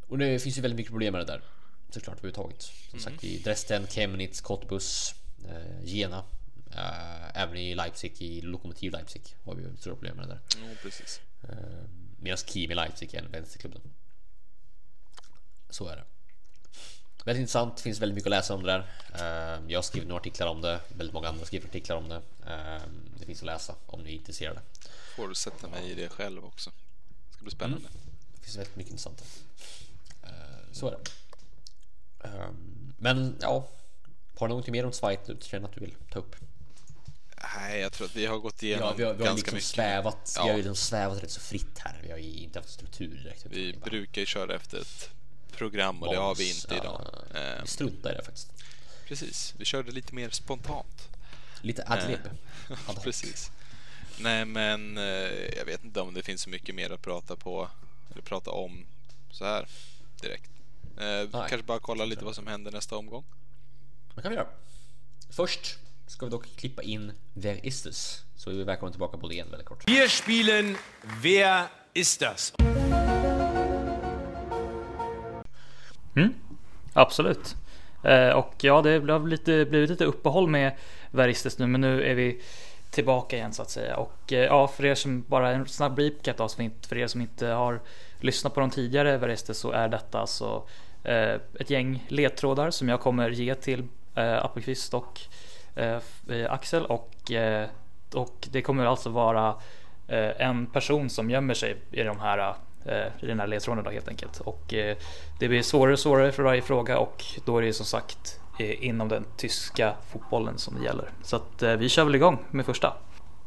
och det finns ju väldigt mycket problem med det där såklart överhuvudtaget. Som sagt i Dresden, Chemnitz, Cottbus, eh, Jena. Eh, även i Leipzig, i Lokomotiv Leipzig har vi ju stora problem med det där. Jo, precis. Eh, Medan Kim i Leipzig är en vänsterklubb. Så är det. Väldigt intressant, finns väldigt mycket att läsa om det där. Eh, Jag har skrivit några artiklar om det, väldigt många andra har skrivit artiklar om det. Eh, Det finns att läsa om ni är intresserade. Får du sätta mig i det själv också. Det ska bli spännande. Det finns väldigt mycket intressant. Eh, Så är det. Men ja, har du något mer om Schweiz du känner att du vill ta upp? Nej, jag tror att vi har gått igenom Ja, vi har, vi har ganska liksom mycket. svävat, Ja. vi har ju liksom svävat rätt så fritt här. Vi har ju inte haft struktur direkt. Vi brukar ju köra efter ett program och det har vi inte Ja, idag. Vi struntar i det faktiskt. precis, vi körde lite mer spontant. Lite adlib. *laughs* Ad hoc. Precis. Nej, men eh, jag vet inte om det finns så mycket mer att prata på eller prata om så här direkt. Eh, kanske bara kolla lite vad som händer nästa omgång. Det kan vi göra. Först ska vi dock klippa in Wer ist es? Så är vi välkomna tillbaka på det igen väldigt kort. Wir spielen Wer ist das? Mm. Absolut. Eh, och ja, det har lite, blivit lite uppehåll med Veristes nu, men nu är vi tillbaka igen så att säga. Och eh, ja, för er som bara en snabb recap då, för er som inte har lyssnat på de tidigare Veristes så är detta alltså eh, ett gäng ledtrådar som jag kommer ge till eh, Appelqvist och Axel och, och det kommer alltså vara en person som gömmer sig i de här Eh, i den här ledtråden då helt enkelt. Och eh, det blir svårare och svårare för varje fråga och då är det som sagt eh, inom den tyska fotbollen som det gäller. Så att vi kör väl igång med första.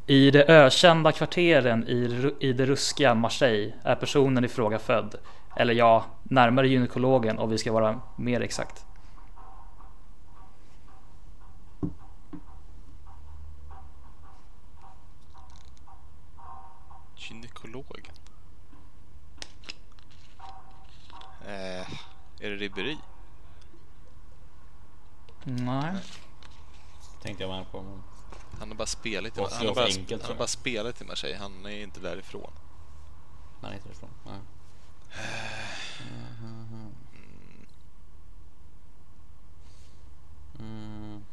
I de ökända kvarteren i, i det ruskiga Marseille är personen i fråga född. Eller ja, närmare gynekologen om vi ska vara mer exakt. Gynekolog? Eh, är det Ribéry? Nej. Tänkte jag med på. Men... Han har bara spelat i, han har för bara, enkelt, han har bara spelat i Marseille. Han är inte därifrån. Nej, inte därifrån. Nej. *sighs* Mm.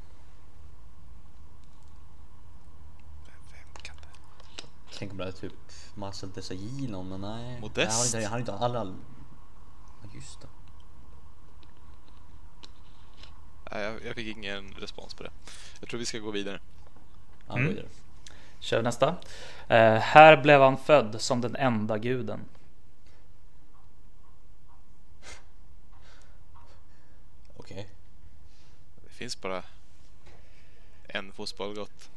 Vem kan det? Tänk om det är typ Marcel Desailly någon, men nej. Modest. Nej, Han har inte, han har inte alla... just det. Nej, jag, jag fick ingen respons på det. Jag tror vi ska gå vidare. Ja, Mm. det. Kör nästa. Eh, här blev han född som den enda guden. Okej. Det finns bara en fotbollgott.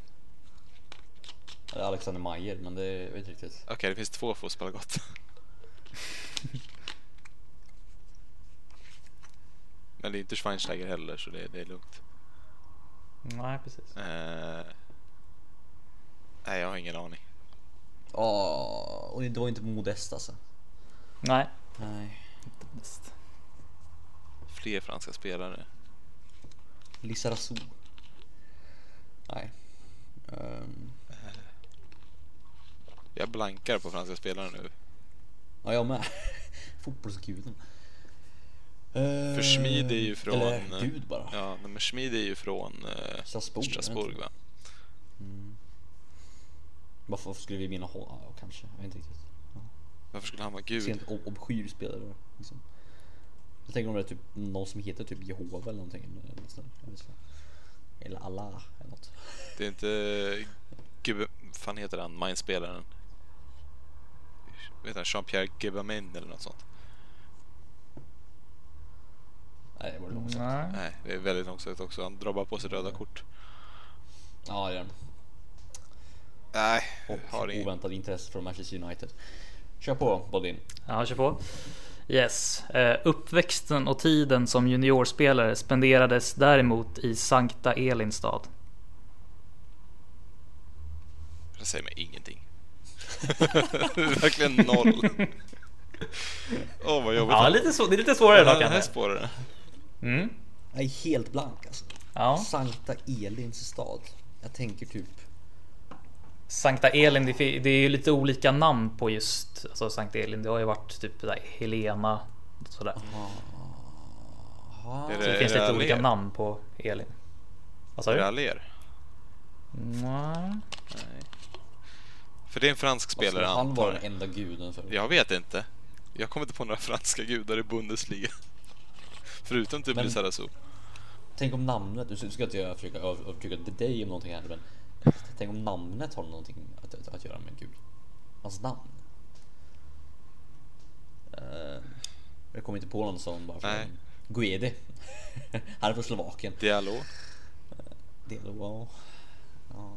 Det är Alexander Mayer, men det jag vet inte riktigt. Okej, det finns två fotbollgott. *laughs* Men det är inte Schweinsteiger heller, så det, det är lugnt. Nej, precis. Eh, nej, jag har ingen aning. Åh, och det var inte Modest alltså. Nej. Nej. Bäst. Fler franska spelare. Lisa Rassou. Nej. Ehm, Jag blankar på franska spelare nu. Ja, jag med. *laughs* Fotbollsguden. För Schmid är ju från... Eller gud bara. Ja, men Schmid är ju från eh, Strasbourg, Strasbourg va? Varför skulle vi vinna honom? Ja, kanske. Jag vet inte riktigt. Varför skulle han vara gud? Sent ob- obskyr spelare. Liksom. Jag tänker om det är typ någon som heter typ Jehova eller någonting. Eller Allah eller något. Det är inte... Gud, fan heter han? Mindspelaren? Vet han? Jean-Pierre Gebamin eller något sånt? Nej, det var långsamt. Nej. Nej, det är väldigt långsökt också. Han drar bara på sig röda kort. Ja, det är den. Nej, Och har oväntat intresse från Manchester United. Kör på Bodin. Ja, kör på. Yes. Eh, uppväxten och tiden som juniorspelare spenderades däremot i Sankta Elinstad. Det säger mig ingenting. *laughs* Verkligen noll. Åh vad jobbigt. Ja, lite så, det är lite svårare då Ja, det här svårare. Mm. Jag är helt blank alltså. Ja. Sankta Elins stad. Jag tänker typ. Sankta Elin, det det är ju lite olika namn på just alltså Sankta Elin. Det har ju varit typ där Helena sådär. Aha. Så det finns är lite olika namn på Elin. Vad sa Är det du? Aller? Nej. För det är en fransk spelare han jag. den enda guden för? Jag vet inte. Jag kommer inte på några franska gudar i Bundesliga. Förutom typ Men- Lizarazu. Tänk om namnet, nu ska inte jag försöka över- övertyga dig om någonting här men Tänk om namnet har någonting att, att, att göra med Gud. Hans namn. Uh, jag kommer inte på någon som bara från Nej. Guede. *laughs* Han är från Slovakien. Diallo. Det är då, ja. ja.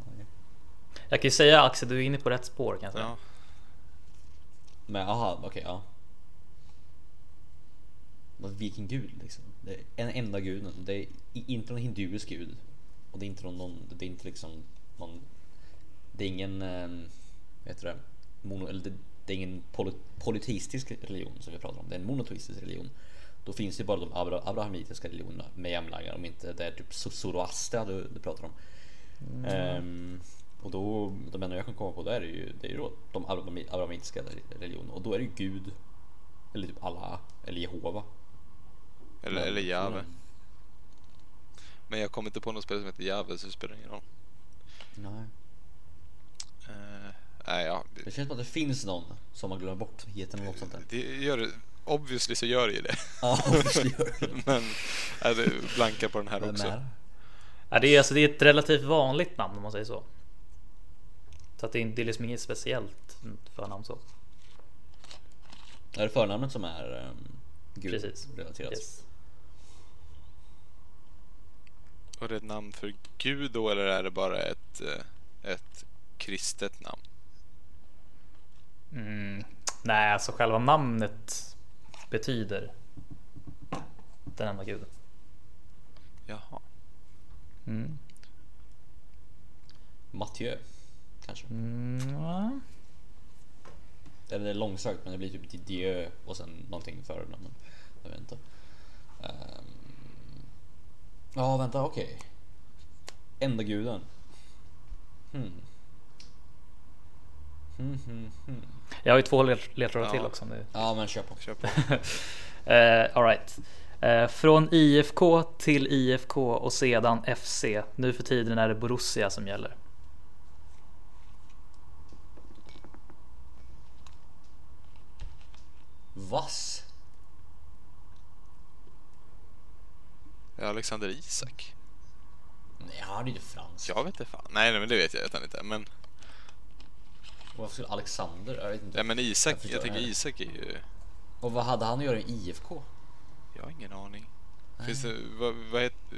Jag kan ju säga Axel, du är inne på rätt spår kan jag säga. Ja. Men aha, okej ja. Men Vilken gud liksom. Det är en enda guden. Det är inte någon hinduisk gud. Och det är inte någon, det är inte liksom någon. Det är ingen, eh, vad heter det? Mono, eller det, det är ingen poly, polyteistisk religion som vi pratar om. Det är en monoteistisk religion. Då finns det bara de abra, abrahamitiska religionerna med jämnlagar. Om inte det är typ Zo- Zoroastra du, du pratar om. Ehm, och då, de enda jag kan komma på det är ju, det är ju då de abrahami- abrahamitiska religionerna. Och då är det ju Gud. Eller typ Allah. Eller Jehova. Eller, Men- eller Jave. Men jag kommer inte på något spel som heter Jave så det spelar ingen roll. Nej. Eh, nej, ja. Det Det, känns som att det finns någon som man glömmer bort heten eller något sånt där. det gör det. Obviously så gör det ju det. Ja, *laughs* obviously gör det. Men nej, det blankar på den här Vem också. är det? Ja, det, är, alltså, det är ett relativt vanligt namn om man säger så. Så att det är, det är liksom inget speciellt förnamn så. Är det förnamnet som är um, Gud Precis. relaterat? Yes. Och det ett namn för Gud då eller är det bara ett, eh, ett kristet namn? Mm. Nej, alltså själva namnet betyder den enda guden. Jaha. Mm. Mathieu. Kanske. Mm. ja. Eller det är långsökt men det blir typ Didieu och sen någonting före den. Men jag vet inte. Ehm, Ja vänta okej. Enda guden. Hmm. Hmm, hmm, hmm. Jag har ju två led- ledtrådar Ja. till också. Nu. Ja men kör på. Kör på. *laughs* Eh, all right. Eh, från IFK till IFK och sedan FC. Nu för tiden är det Borussia som gäller. Vass. Det är Alexander Isak. Nej han är ju inte fransk. Jag vet inte fan. Nej, nej men det vet jag att han inte är. Men, Varför skulle Alexander? Jag vet inte. ja, men Isak, Jag jag, tänker nej. Isak är ju... Och vad hade han att göra i IFK? Jag har ingen aning. Finns det, vad, vad heter,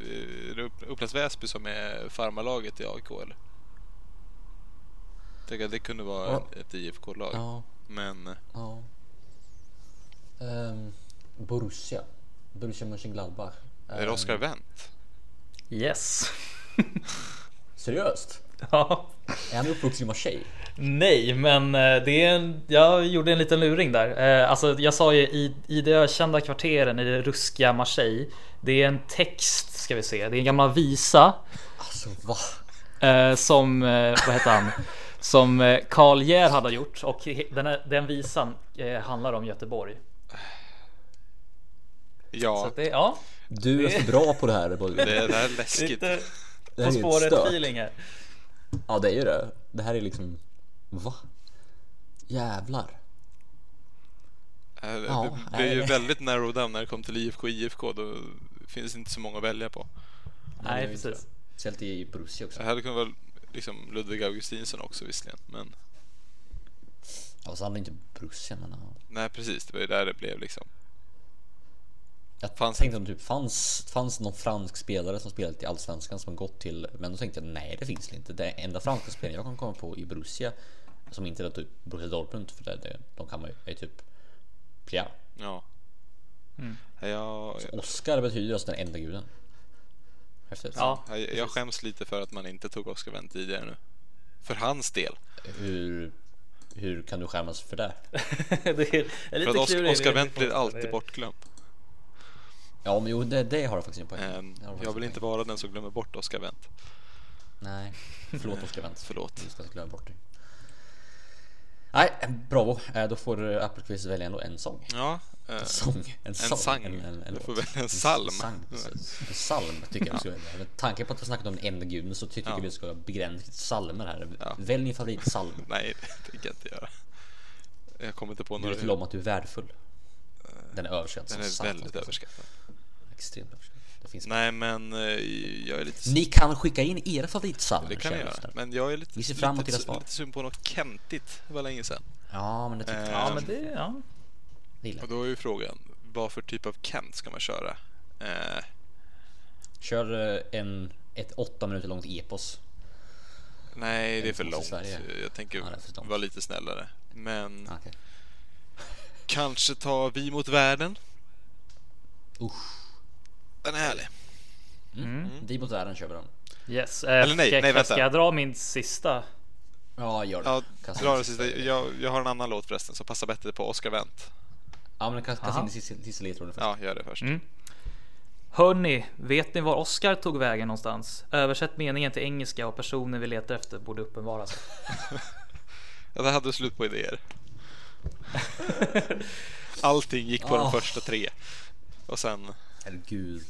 är det Upp- Upplands Väsby som är farmarlaget i AIK eller? Tänk att det kunde vara Ja. ett IFK-lag. Ja. Men eh, Ja. Um, Borussia. Borussia Mönchengladbach. Är det Ehm, Oscar Wendt? Yes. *laughs* Seriöst? ja. Är han uppvuxen i Marseille? Nej, men eh, det är en, jag gjorde en liten luring där. Eh, Alltså, jag sa ju i, i de ökända kvarteren i det ruskiga Marseille. Det är en text ska vi se. Det är en gammal visa Alltså va? eh, som, vad heter han? som Carl Gär hade gjort och den, här, den visan handlar om Göteborg. Så Ja, att det, ja, Du är så bra på det här. Det, det här är läskigt. lite det här På är helt spåret stört. feeling här. Ja det är ju det. Det här är liksom... Va? Jävlar. Eh, Ja, det blir ju väldigt narrow down när det kommer till IFK och IFK. Då finns det inte så många att välja på. Nej, det är precis. det. Speciellt i Borussia också. Det hade kunnat vara liksom Ludvig Augustinsson också visserligen. Men Ja, så handlar inte Borussia men... ja. nej, precis. Det var ju där det blev liksom. Jag Fanns tänkte om det typ fanns, fanns någon fransk spelare som spelat i Allsvenskan som gått till... Men då tänkte jag nej det finns det inte. Det enda franska spelaren jag kan komma på i Borussia som inte är typ Borussia Dortmund för det, det, de kan man ju, är typ Pia. Ja. Mm. Jag, Oscar betyder alltså den enda guden. Häftigt. Ja, jag, jag skäms lite för att man inte tog Oscar Wendt tidigare nu. För hans del. Hur, hur kan du skämmas för det? *laughs* det är, är För lite att Oscar. Oscar Wendt blir alltid bortglömd. Ja men jo det, det har du faktiskt en poäng. Ehm, du Jag en vill inte poäng. vara den som glömmer bort Oscar Wendt. Nej, *laughs* förlåt Oscar Wendt. Förlåt. Du ska inte glömma bort det. Nej, bravo. Eh, Då får eh, Appelqvist välja ändå en sång. Ja, eh, En sång. En, sång. En, en, en Du får välja en psalm. sang, precis. En psalm tycker jag vi ska välja. Med tanke på att vi snackat om enda guden så tycker Ja. jag vi ska begränsa psalmer här. Ja. Välj din favoritpsalm. *laughs* nej, det tänker jag inte göra. Jag kommer inte på Du några. vet väl om att du är värdefull? Den är överskattad. Den är väldigt jag överskattad. Extremt överskattad. Det finns Nej, men eh, jag är lite... Ni kan skicka in era favoritpsalmer. Det kan vi kära göra. Men jag är lite, Vi ser fram emot lite, era svar. lite sugen på något kentigt. Det var länge sedan. Ja, men det tycker Eh, jag. Ja, men det, ja. Det Och jag. då är ju frågan, vad för typ av Kent ska man köra? Eh, Kör eh, en, ett åtta minuter långt epos. nej, det är för långt. Jag tänker Ja, vara lite snällare. Men Ah, Okej. kanske ta Vi mot världen. Usch. Den är härlig. Mm. Vi mot världen kör vi den. Yes. Eh, Eller nej, ska, nej, jag- vänta. Ska jag dra min sista? Ja, gör det. Ja, dra den sista. Jag, jag har en annan låt förresten som passar bättre på Oscar Wendt. Ja, men kasta in sista, sista ledtråden först. Ja, gör det först. Mm. Hörni, vet ni var Oscar tog vägen någonstans? Översätt meningen till engelska och personen vi letar efter borde uppenbara sig. *laughs* Ja, där hade du slut på idéer. *laughs* Allting gick på de Ah. första tre. Och sen... Herregud.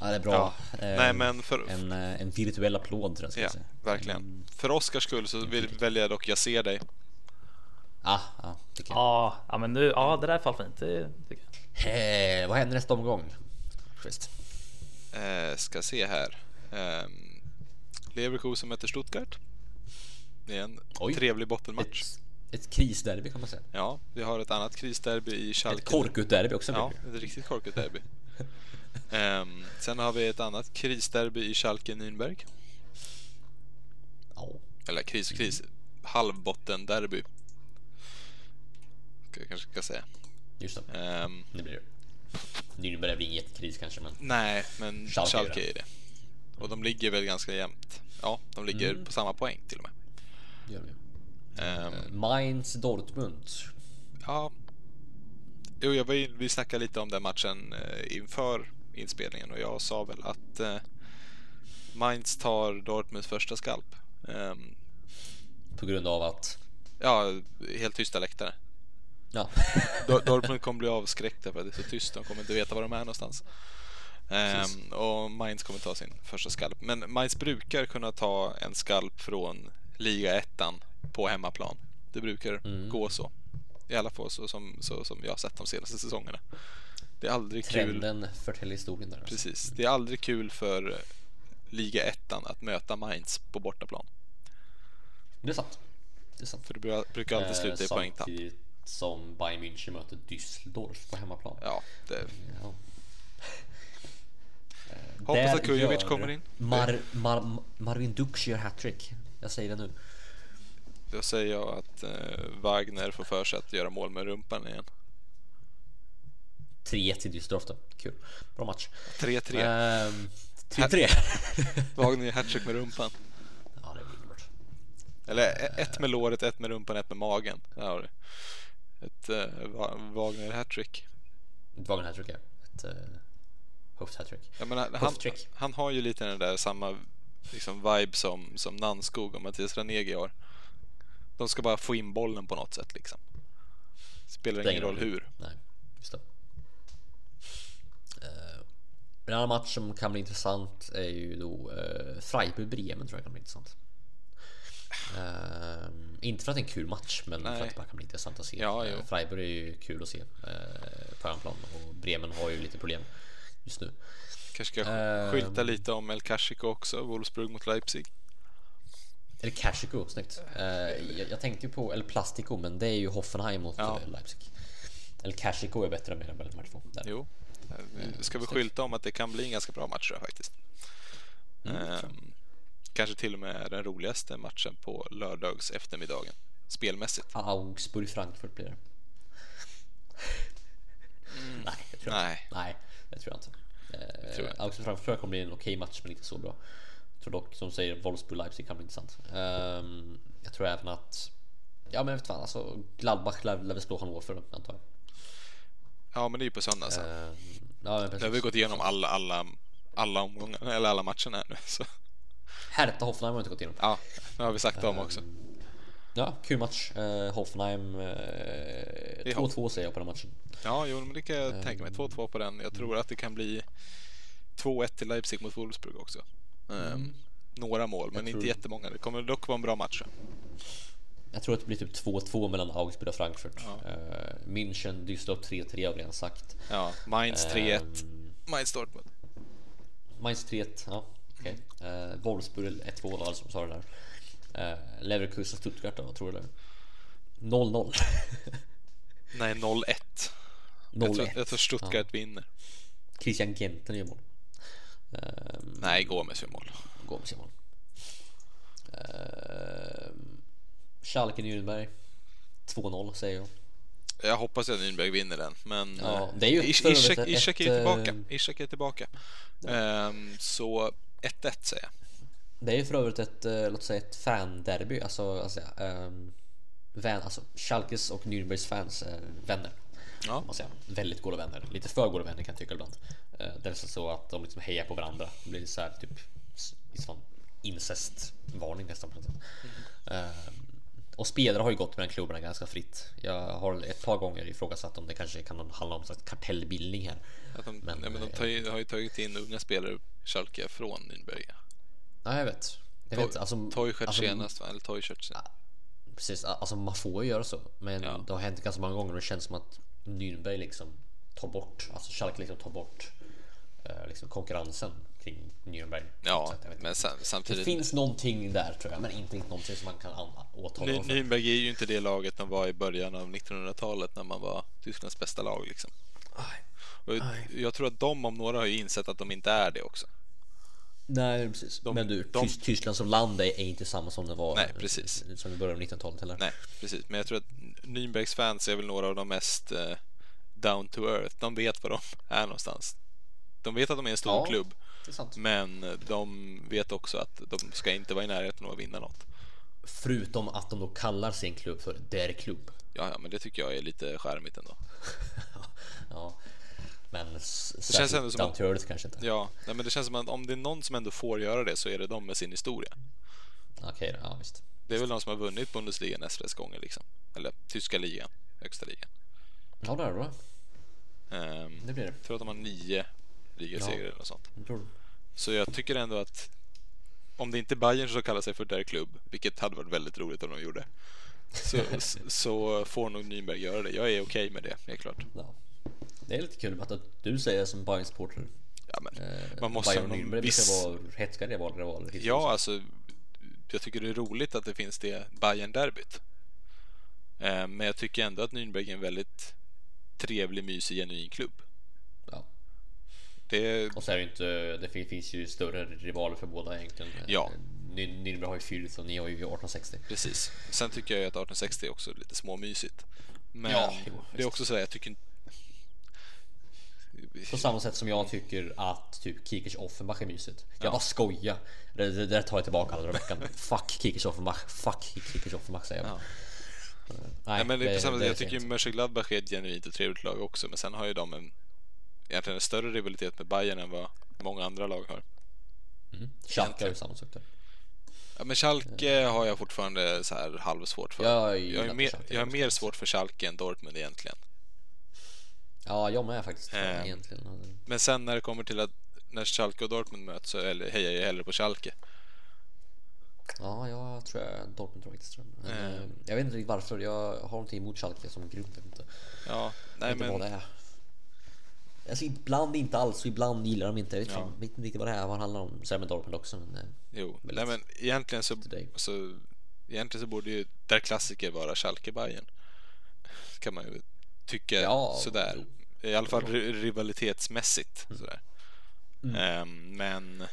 Ja, det är bra. Ja. Eh, Nej, men för- En, eh, en virtuell applåd tror jag ska Ja, säga. verkligen. För Oscars skull så vill, väljer jag dock Jag ser dig. Ah, ja, tycker jag. Ja, ja men nu, ja det där är fall fint. Det tycker jag. Eh, vad händer nästa omgång? Schysst. Eh, ska se här. Eh, Leverkusen möter Stuttgart. Det är en Oj. trevlig bottenmatch. Ett, ett krisderby kan man säga. Ja, vi har ett annat krisderby i Schalke. Ett korkutderby också. Ja, blir det. ett riktigt korkat derby. *laughs* Ehm, sen har vi ett annat krisderby i Schalke Nürnberg. Ja. Eller kris och kris. Halvbotten-derby. Ska jag kanske ska säga. Just det. Ehm, Det blir det. Nürnberg väl ingen jättekris kanske, men nej, men Schalke Schalke, är det. det. Och de ligger väl ganska jämnt. Ja, de ligger Mm. på samma poäng till och med. det gör vi. Ehm, Mainz Dortmund. ja. Jo, jag var vi snackade lite om den matchen eh, inför inspelningen och jag sa väl att eh, Mainz tar Dortmunds första skalp. Ehm, På grund av att... ja, helt tysta läktare. Ja. *laughs* Dor- Dortmund kommer bli avskräckta för att det är så tyst. De kommer inte veta var de är någonstans. Ehm, och Mainz kommer ta sin första skalp. Men Mainz brukar kunna ta en skalp från liga ettan på hemmaplan. Det brukar Mm. gå så. I alla fall så som, så som jag har sett de senaste säsongerna. Det är aldrig kul. Trenden förtäller historien där. alltså. Precis. Det är aldrig kul för liga ettan att möta Mainz på bortaplan. Det är sant. Det är sant. För det bru- brukar alltid sluta i Eh, poängtapp. Som Bayern München möter Düsseldorf på hemmaplan. Ja, det, Ja. Eh, Hoppas där att Kujovic kommer in. Mar, Mar, Marvin Dux gör hattrick. Jag säger det nu. Då säger jag att eh, Wagner får för sig att göra mål med rumpan igen. 3-1 till Düsseldorf då. Kul. Bra match. 3-3. Ehm, 3-3. *laughs* Wagner gör hattrick med rumpan. ja, det är underbart. Eller e- ett med låret, ett med rumpan, ett med magen. Där har du. Ett eh, Wagner hattrick. Ett Wagner hattrick ja. Ett uh, höft hattrick. Menar, han, han har ju lite den där samma liksom vibe som, som Nanskog och Mattias Ranegi har. De ska bara få in bollen på något sätt liksom. Spelar ingen roll hur. Nej, just det. Eh, En annan match som kan bli intressant är ju då uh, Freiburg-Bremen tror jag kan bli intressant. Eh, inte för att det är en kul match men för Nej. att det bara kan bli intressant att se. Ja. Eh, Freiburg är ju kul att se uh, på hemmaplan och Bremen har ju lite problem just nu. Kanske ska skylta lite om El Clasico också, Wolfsburg mot Leipzig. Eller Cashico, snyggt. Eh, jag, jag tänkte ju på El Plastico men det är ju Hoffenheim mot Ja. eh, Leipzig. El Cashico är bättre med de här två. Där. Jo, Eh, ska vi skylta om att det kan bli en ganska bra match jag faktiskt. Mm, Ehm, kanske till och med den roligaste matchen på lördags eftermiddagen spelmässigt. Augsburg-Frankfurt blir det. Nej, det tror jag Nej. inte. Nej, det tror jag inte. Eh, jag inte. Augsburg-Frankfurt jag kommer bli en okej match men inte så bra. Tror dock som säger Wolfsburg-Leipzig kan bli intressant. Ehm, jag tror även att Ja men vet fan alltså Gladbach lär, lär väl slå Hannover antar jag. Ja, men det är ju på söndag sen. Ehm, ja, men precis. Nu har vi gått igenom alla, alla, alla omgångar, eller alla matcherna här nu. *laughs* Så, Hertha Hoffenheim har vi inte gått igenom. ja, nu har vi sagt dem också. Ja, kul match. Eh, Hoffenheim eh, är 2-2 säger jag på den matchen. Ja, jo, men det kan jag tänka mig. 2-2 på den. Jag tror att det kan bli 2-1 till Leipzig mot Wolfsburg också. Ehm, några mål, men Mm. Inte jättemånga. Det kommer dock vara en bra match. jag. Tror att det blir typ 2-2 mellan Augsburg och Frankfurt. Ja. Eh, München, Düsseldorf 3-3 har vi redan sagt. Ja, Mainz 3-1. Ehm, Mainz Dortmund. Mainz 3-1, ja okej. Eh, Wolfsburg 1-2 var det som sa det där. Eh, Leverkusen Stuttgart då, vad tror du där? 0-0. Nej, 0-1. Jag tror, 0-1. jag tror Stuttgart vinner. Christian Genten gör mål. Ehm, Nej, Gomes gör mål. Gomes gör mål. Ehm, Schalke Nürnberg 2-0 säger jag. Jag hoppas att Nürnberg vinner den, men Ja, eh, det är ju Ishak, ett- Ishak är tillbaka. eh, Ishak är tillbaka. Ehm, så 1-1 säger jag. Det är ju för övrigt ett, eh, låt säga ett fan-derby, alltså, alltså um, vän, alltså Schalkes och Nürnbergs fans är vänner. Ja. Man säga. Väldigt goda vänner, lite för goda vänner kan jag tycka ibland. Uh, det är nästan så att de liksom hejar på varandra. Det blir så här typ liksom incestvarning nästan på något sätt. Ehm, och spelare har ju gått mellan klubbarna ganska fritt. Jag har ett par gånger ifrågasatt om det kanske kan handla om slags kartellbildning här. Att de, Men, nej, men de eh, ju, har ju tagit in unga spelare, Schalke, från Nürnberg. Ja, jag vet. Jag vet alltså, Toichert alltså, senast, va? eller Toichert senast. Precis, alltså man får ju göra så. Men Ja. det har hänt ganska många gånger och det känns som att Nürnberg liksom tar bort, alltså Schalke liksom tar bort eh, liksom konkurrensen kring Nürnberg. Ja, sätt, men inte. sam- det samtidigt... finns någonting där tror jag, men inte någonting som man kan an- åtala Ny, för. Nürnberg är ju inte det laget de var i början av 1900-talet när man var Tysklands bästa lag. Liksom. Och jag tror att de om några har ju insett att de inte är det också. Nej, precis. De- men du, de- Tys- Tyskland som land är, inte samma som det var Nej, precis. eh, som i början av 1900-talet heller. Nej, precis. Men jag tror att Nürnbergs fans är väl några av de mest eh, down to earth. De vet var de är någonstans. De vet att de är en stor Ja. klubb, Det men de vet också att de ska inte vara i närheten av att vinna något. Förutom att de då kallar sin klubb för Der Klubb. Ja, ja, men det tycker jag är lite charmigt ändå. *laughs* Ja, men s- känns ändå som att- earth kanske inte. Ja, nej, men det känns som att om det är någon som ändå får göra det så är det de med sin historia. Okej, då, ja visst. Det är väl de som har vunnit Bundesliga näst flest gånger liksom. Eller tyska ligan, högsta ligan. Ja, det är det. Ehm, Det blir det. jag tror att de har nio ligasegrar Ja. eller något sånt. Det. Så jag tycker ändå att om det inte är Bayern som kallar sig för Der Klubb, vilket hade varit väldigt roligt om de gjorde, så, *laughs* så får nog Nürnberg göra det. Jag är okej med det, helt klart. Ja. Det är lite kul att du säger som Bayern-supporter. Ja, men Eh, man måste Bayern ha och Nürnberg viss... brukar vara hätska rivaler. Ja, alltså, jag tycker det är roligt att det finns det Bayern-derbyt. Eh, Men jag tycker ändå att Nürnberg är en väldigt trevlig, mysig, genuin klubb. Ja. Det, Och så är det inte, det fin- finns ju större rivaler för båda egentligen. Ja. Nürnberg har ju Fürth och ni har ju 1860. Precis. Sen tycker jag ju att 1860 är också lite småmysigt. Men Ja, jo, det är också så här, jag tycker. På samma sätt som jag tycker att typ Kickers Offenbach är mysigt. Jag bara skojar. Det, det där tar jag tillbaka alla veckan. *laughs* Fuck Kickers Offenbach. Fuck Kickers Offenbach säger jag. Ja. Nej, Nej, men det är samma, det jag tycker. Mönchengladbach är ett genuint och trevligt lag också, men sen har ju de en, egentligen en större rivalitet med Bayern än vad många andra lag har. Mm. Schalke har ju samma sak där. Ja, men Schalke har jag fortfarande så här halvsvårt för. Jag jag, är mer, Schalke, jag har jag mer svårt för Schalke än Dortmund egentligen. Ja, jag med faktiskt. Eh. Egentligen. Men sen när det kommer till att när Schalke och Dortmund möts så hejar jag hellre på Schalke. Ja, jag tror jag Dortmund tror jag faktiskt. Eh, Jag vet inte riktigt varför. Jag har någonting emot Schalke som vet inte, Ja, nej inte vad men det är. Alltså ibland inte alls och ibland gillar de inte. Jag vet, Ja. fan, vet inte riktigt vad det är, vad det handlar om. Så är det med Dortmund också. Men, jo, nej men egentligen så, så egentligen så borde ju där klassiker vara Schalke Bayern. Kan man ju tycka Ja, sådär. jo. I alla fall ri- rivalitetsmässigt Mm. sådär. Ehm, men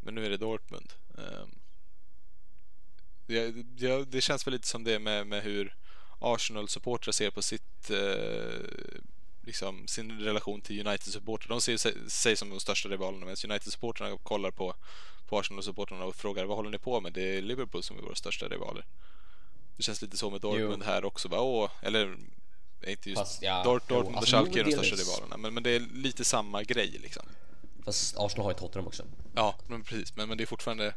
men nu är det Dortmund. Ehm, det, det, det känns väl lite som det med, med hur Arsenal-supportrar ser på sitt eh, liksom sin relation till United-supportrar. De ser sig, sig som de största rivalerna medan United-supportrarna kollar på, på Arsenal-supportrarna och frågar vad håller ni på med? Det är Liverpool som är våra största rivaler. Det känns lite så med Dortmund här också. Va? Åh, eller inte just Fast, ja, Dort, jo, Dortmund och alltså, Schalke är jo, de största rivalerna. Men, men det är lite samma grej liksom. Fast Arsenal har ju Tottenham också. Ja, men precis. Men, men det är fortfarande...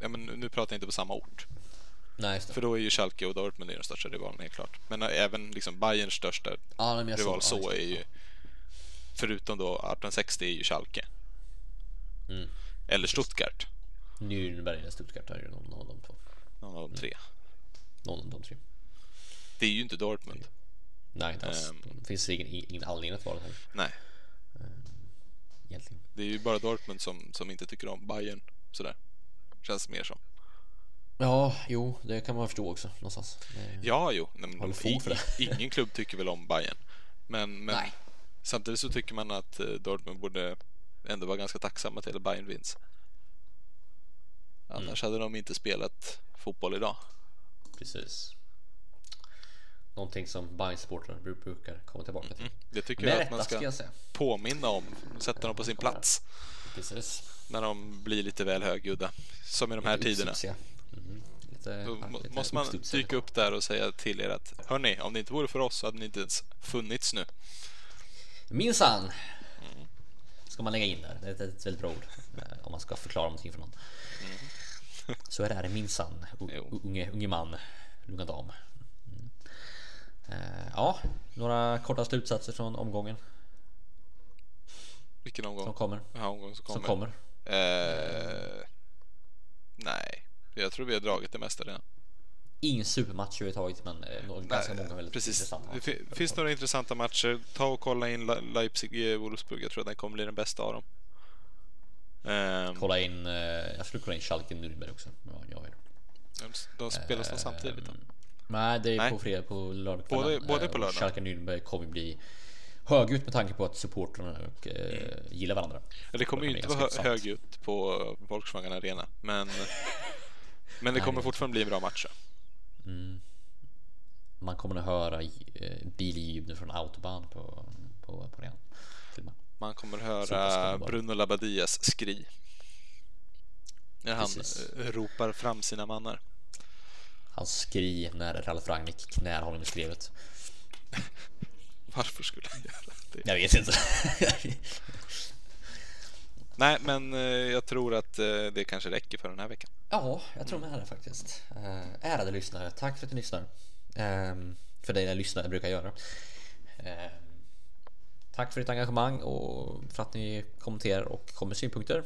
Ja, men nu pratar jag inte på samma ort. Nej. För då är ju Schalke och Dortmund de största rivalerna helt klart. Men äh, även liksom Bayerns största jag rival såg- ja, så är ju... Förutom då 1860 är ju Schalke. Mm. Eller Stuttgart. Nürnberg eller Stuttgart är ju någon, av de två. Någon av de tre. Någon av de tre. Det är ju inte Dortmund. Nej, inte alls. Ehm. Det finns ingen, ingen anledning att vara det här. Nej, Egentligen. det är ju bara Dortmund som, som inte tycker om Bayern sådär. Känns mer som. Ja, jo, det kan man förstå också någonstans. Det- Ja, jo. Nej, men i- Ingen klubb tycker väl om Bayern. Men, men samtidigt så tycker man att eh, Dortmund borde ändå vara ganska tacksamma till att Bayern vinns. Annars Mm. hade de inte spelat fotboll idag. Precis. Någonting som Bayern supportrar bru- brukar komma tillbaka till. Det tycker Med jag att man ska ska jag säga. påminna om. Sätta dem på sin plats Precis. när de blir lite väl högljudda. Som i de här tiderna. uppstudsiga. Mhm. Lite, Då ja, lite måste man dyka upp där och säga till er att hörni, om det inte vore för oss så hade ni inte ens funnits nu. Minsann! Ska man lägga in där. Det är ett, väldigt bra ord. eh, Om man ska förklara någonting för någon. Så är det här minsann. Mm. Unge, unge man, unga dam. Mm. Eh, Ja, några korta slutsatser från omgången Vilken omgång? som kommer. Här omgången som Som kommer. kommer. Eh, nej, jag tror vi har dragit det mesta redan. Ingen supermatch överhuvudtaget men eh, nå- ganska många väldigt precis. intressanta. Det fi- finns några intressanta matcher. Ta och kolla in Le- Leipzig-Wolfsburg. Jag tror att den kommer bli den bästa av dem. Ehm, Kolla in, eh, jag skulle kolla in Schalke Nürnberg också. Ja, jag är de spelas de samtidigt? då? Nej, det är Nej. på fredag, på lördag Båda- båda är på lördag. Schalke Nürnberg kommer bli högljutt med tanke på att supportrarna och, eh, Mm. gillar varandra. Det kommer ju inte vara högljutt på Volkswagen Arena, men, *laughs* men det kommer fortfarande bli en bra match. Man kommer att höra eh, billjud från autobahn på, på, på och med. Man kommer pass höra. Bruno Labadias skri. När han Precis. eh, ropar fram sina mannar. Han skri när Ralf Rangnick knär honom i skrevet. *laughs* Varför skulle han göra det? Jag vet inte. Nej, men eh, jag tror att eh, det kanske räcker för den här veckan. Ja, jag tror med det faktiskt. Eh, ärade lyssnare, tack för att ni lyssnar. Ehm, för det är lyssnare brukar göra. Ehm, tack för ditt engagemang och för att ni kommenterar och kommer med synpunkter.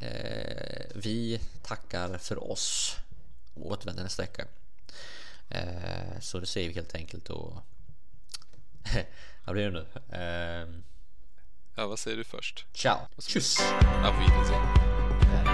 Ehm, vi tackar för oss och återvänder nästa vecka. Så det säger vi helt enkelt och *laughs* vad blir det nu? Ja, vad säger du först? ciao, tjus! Auf Wiedersehen.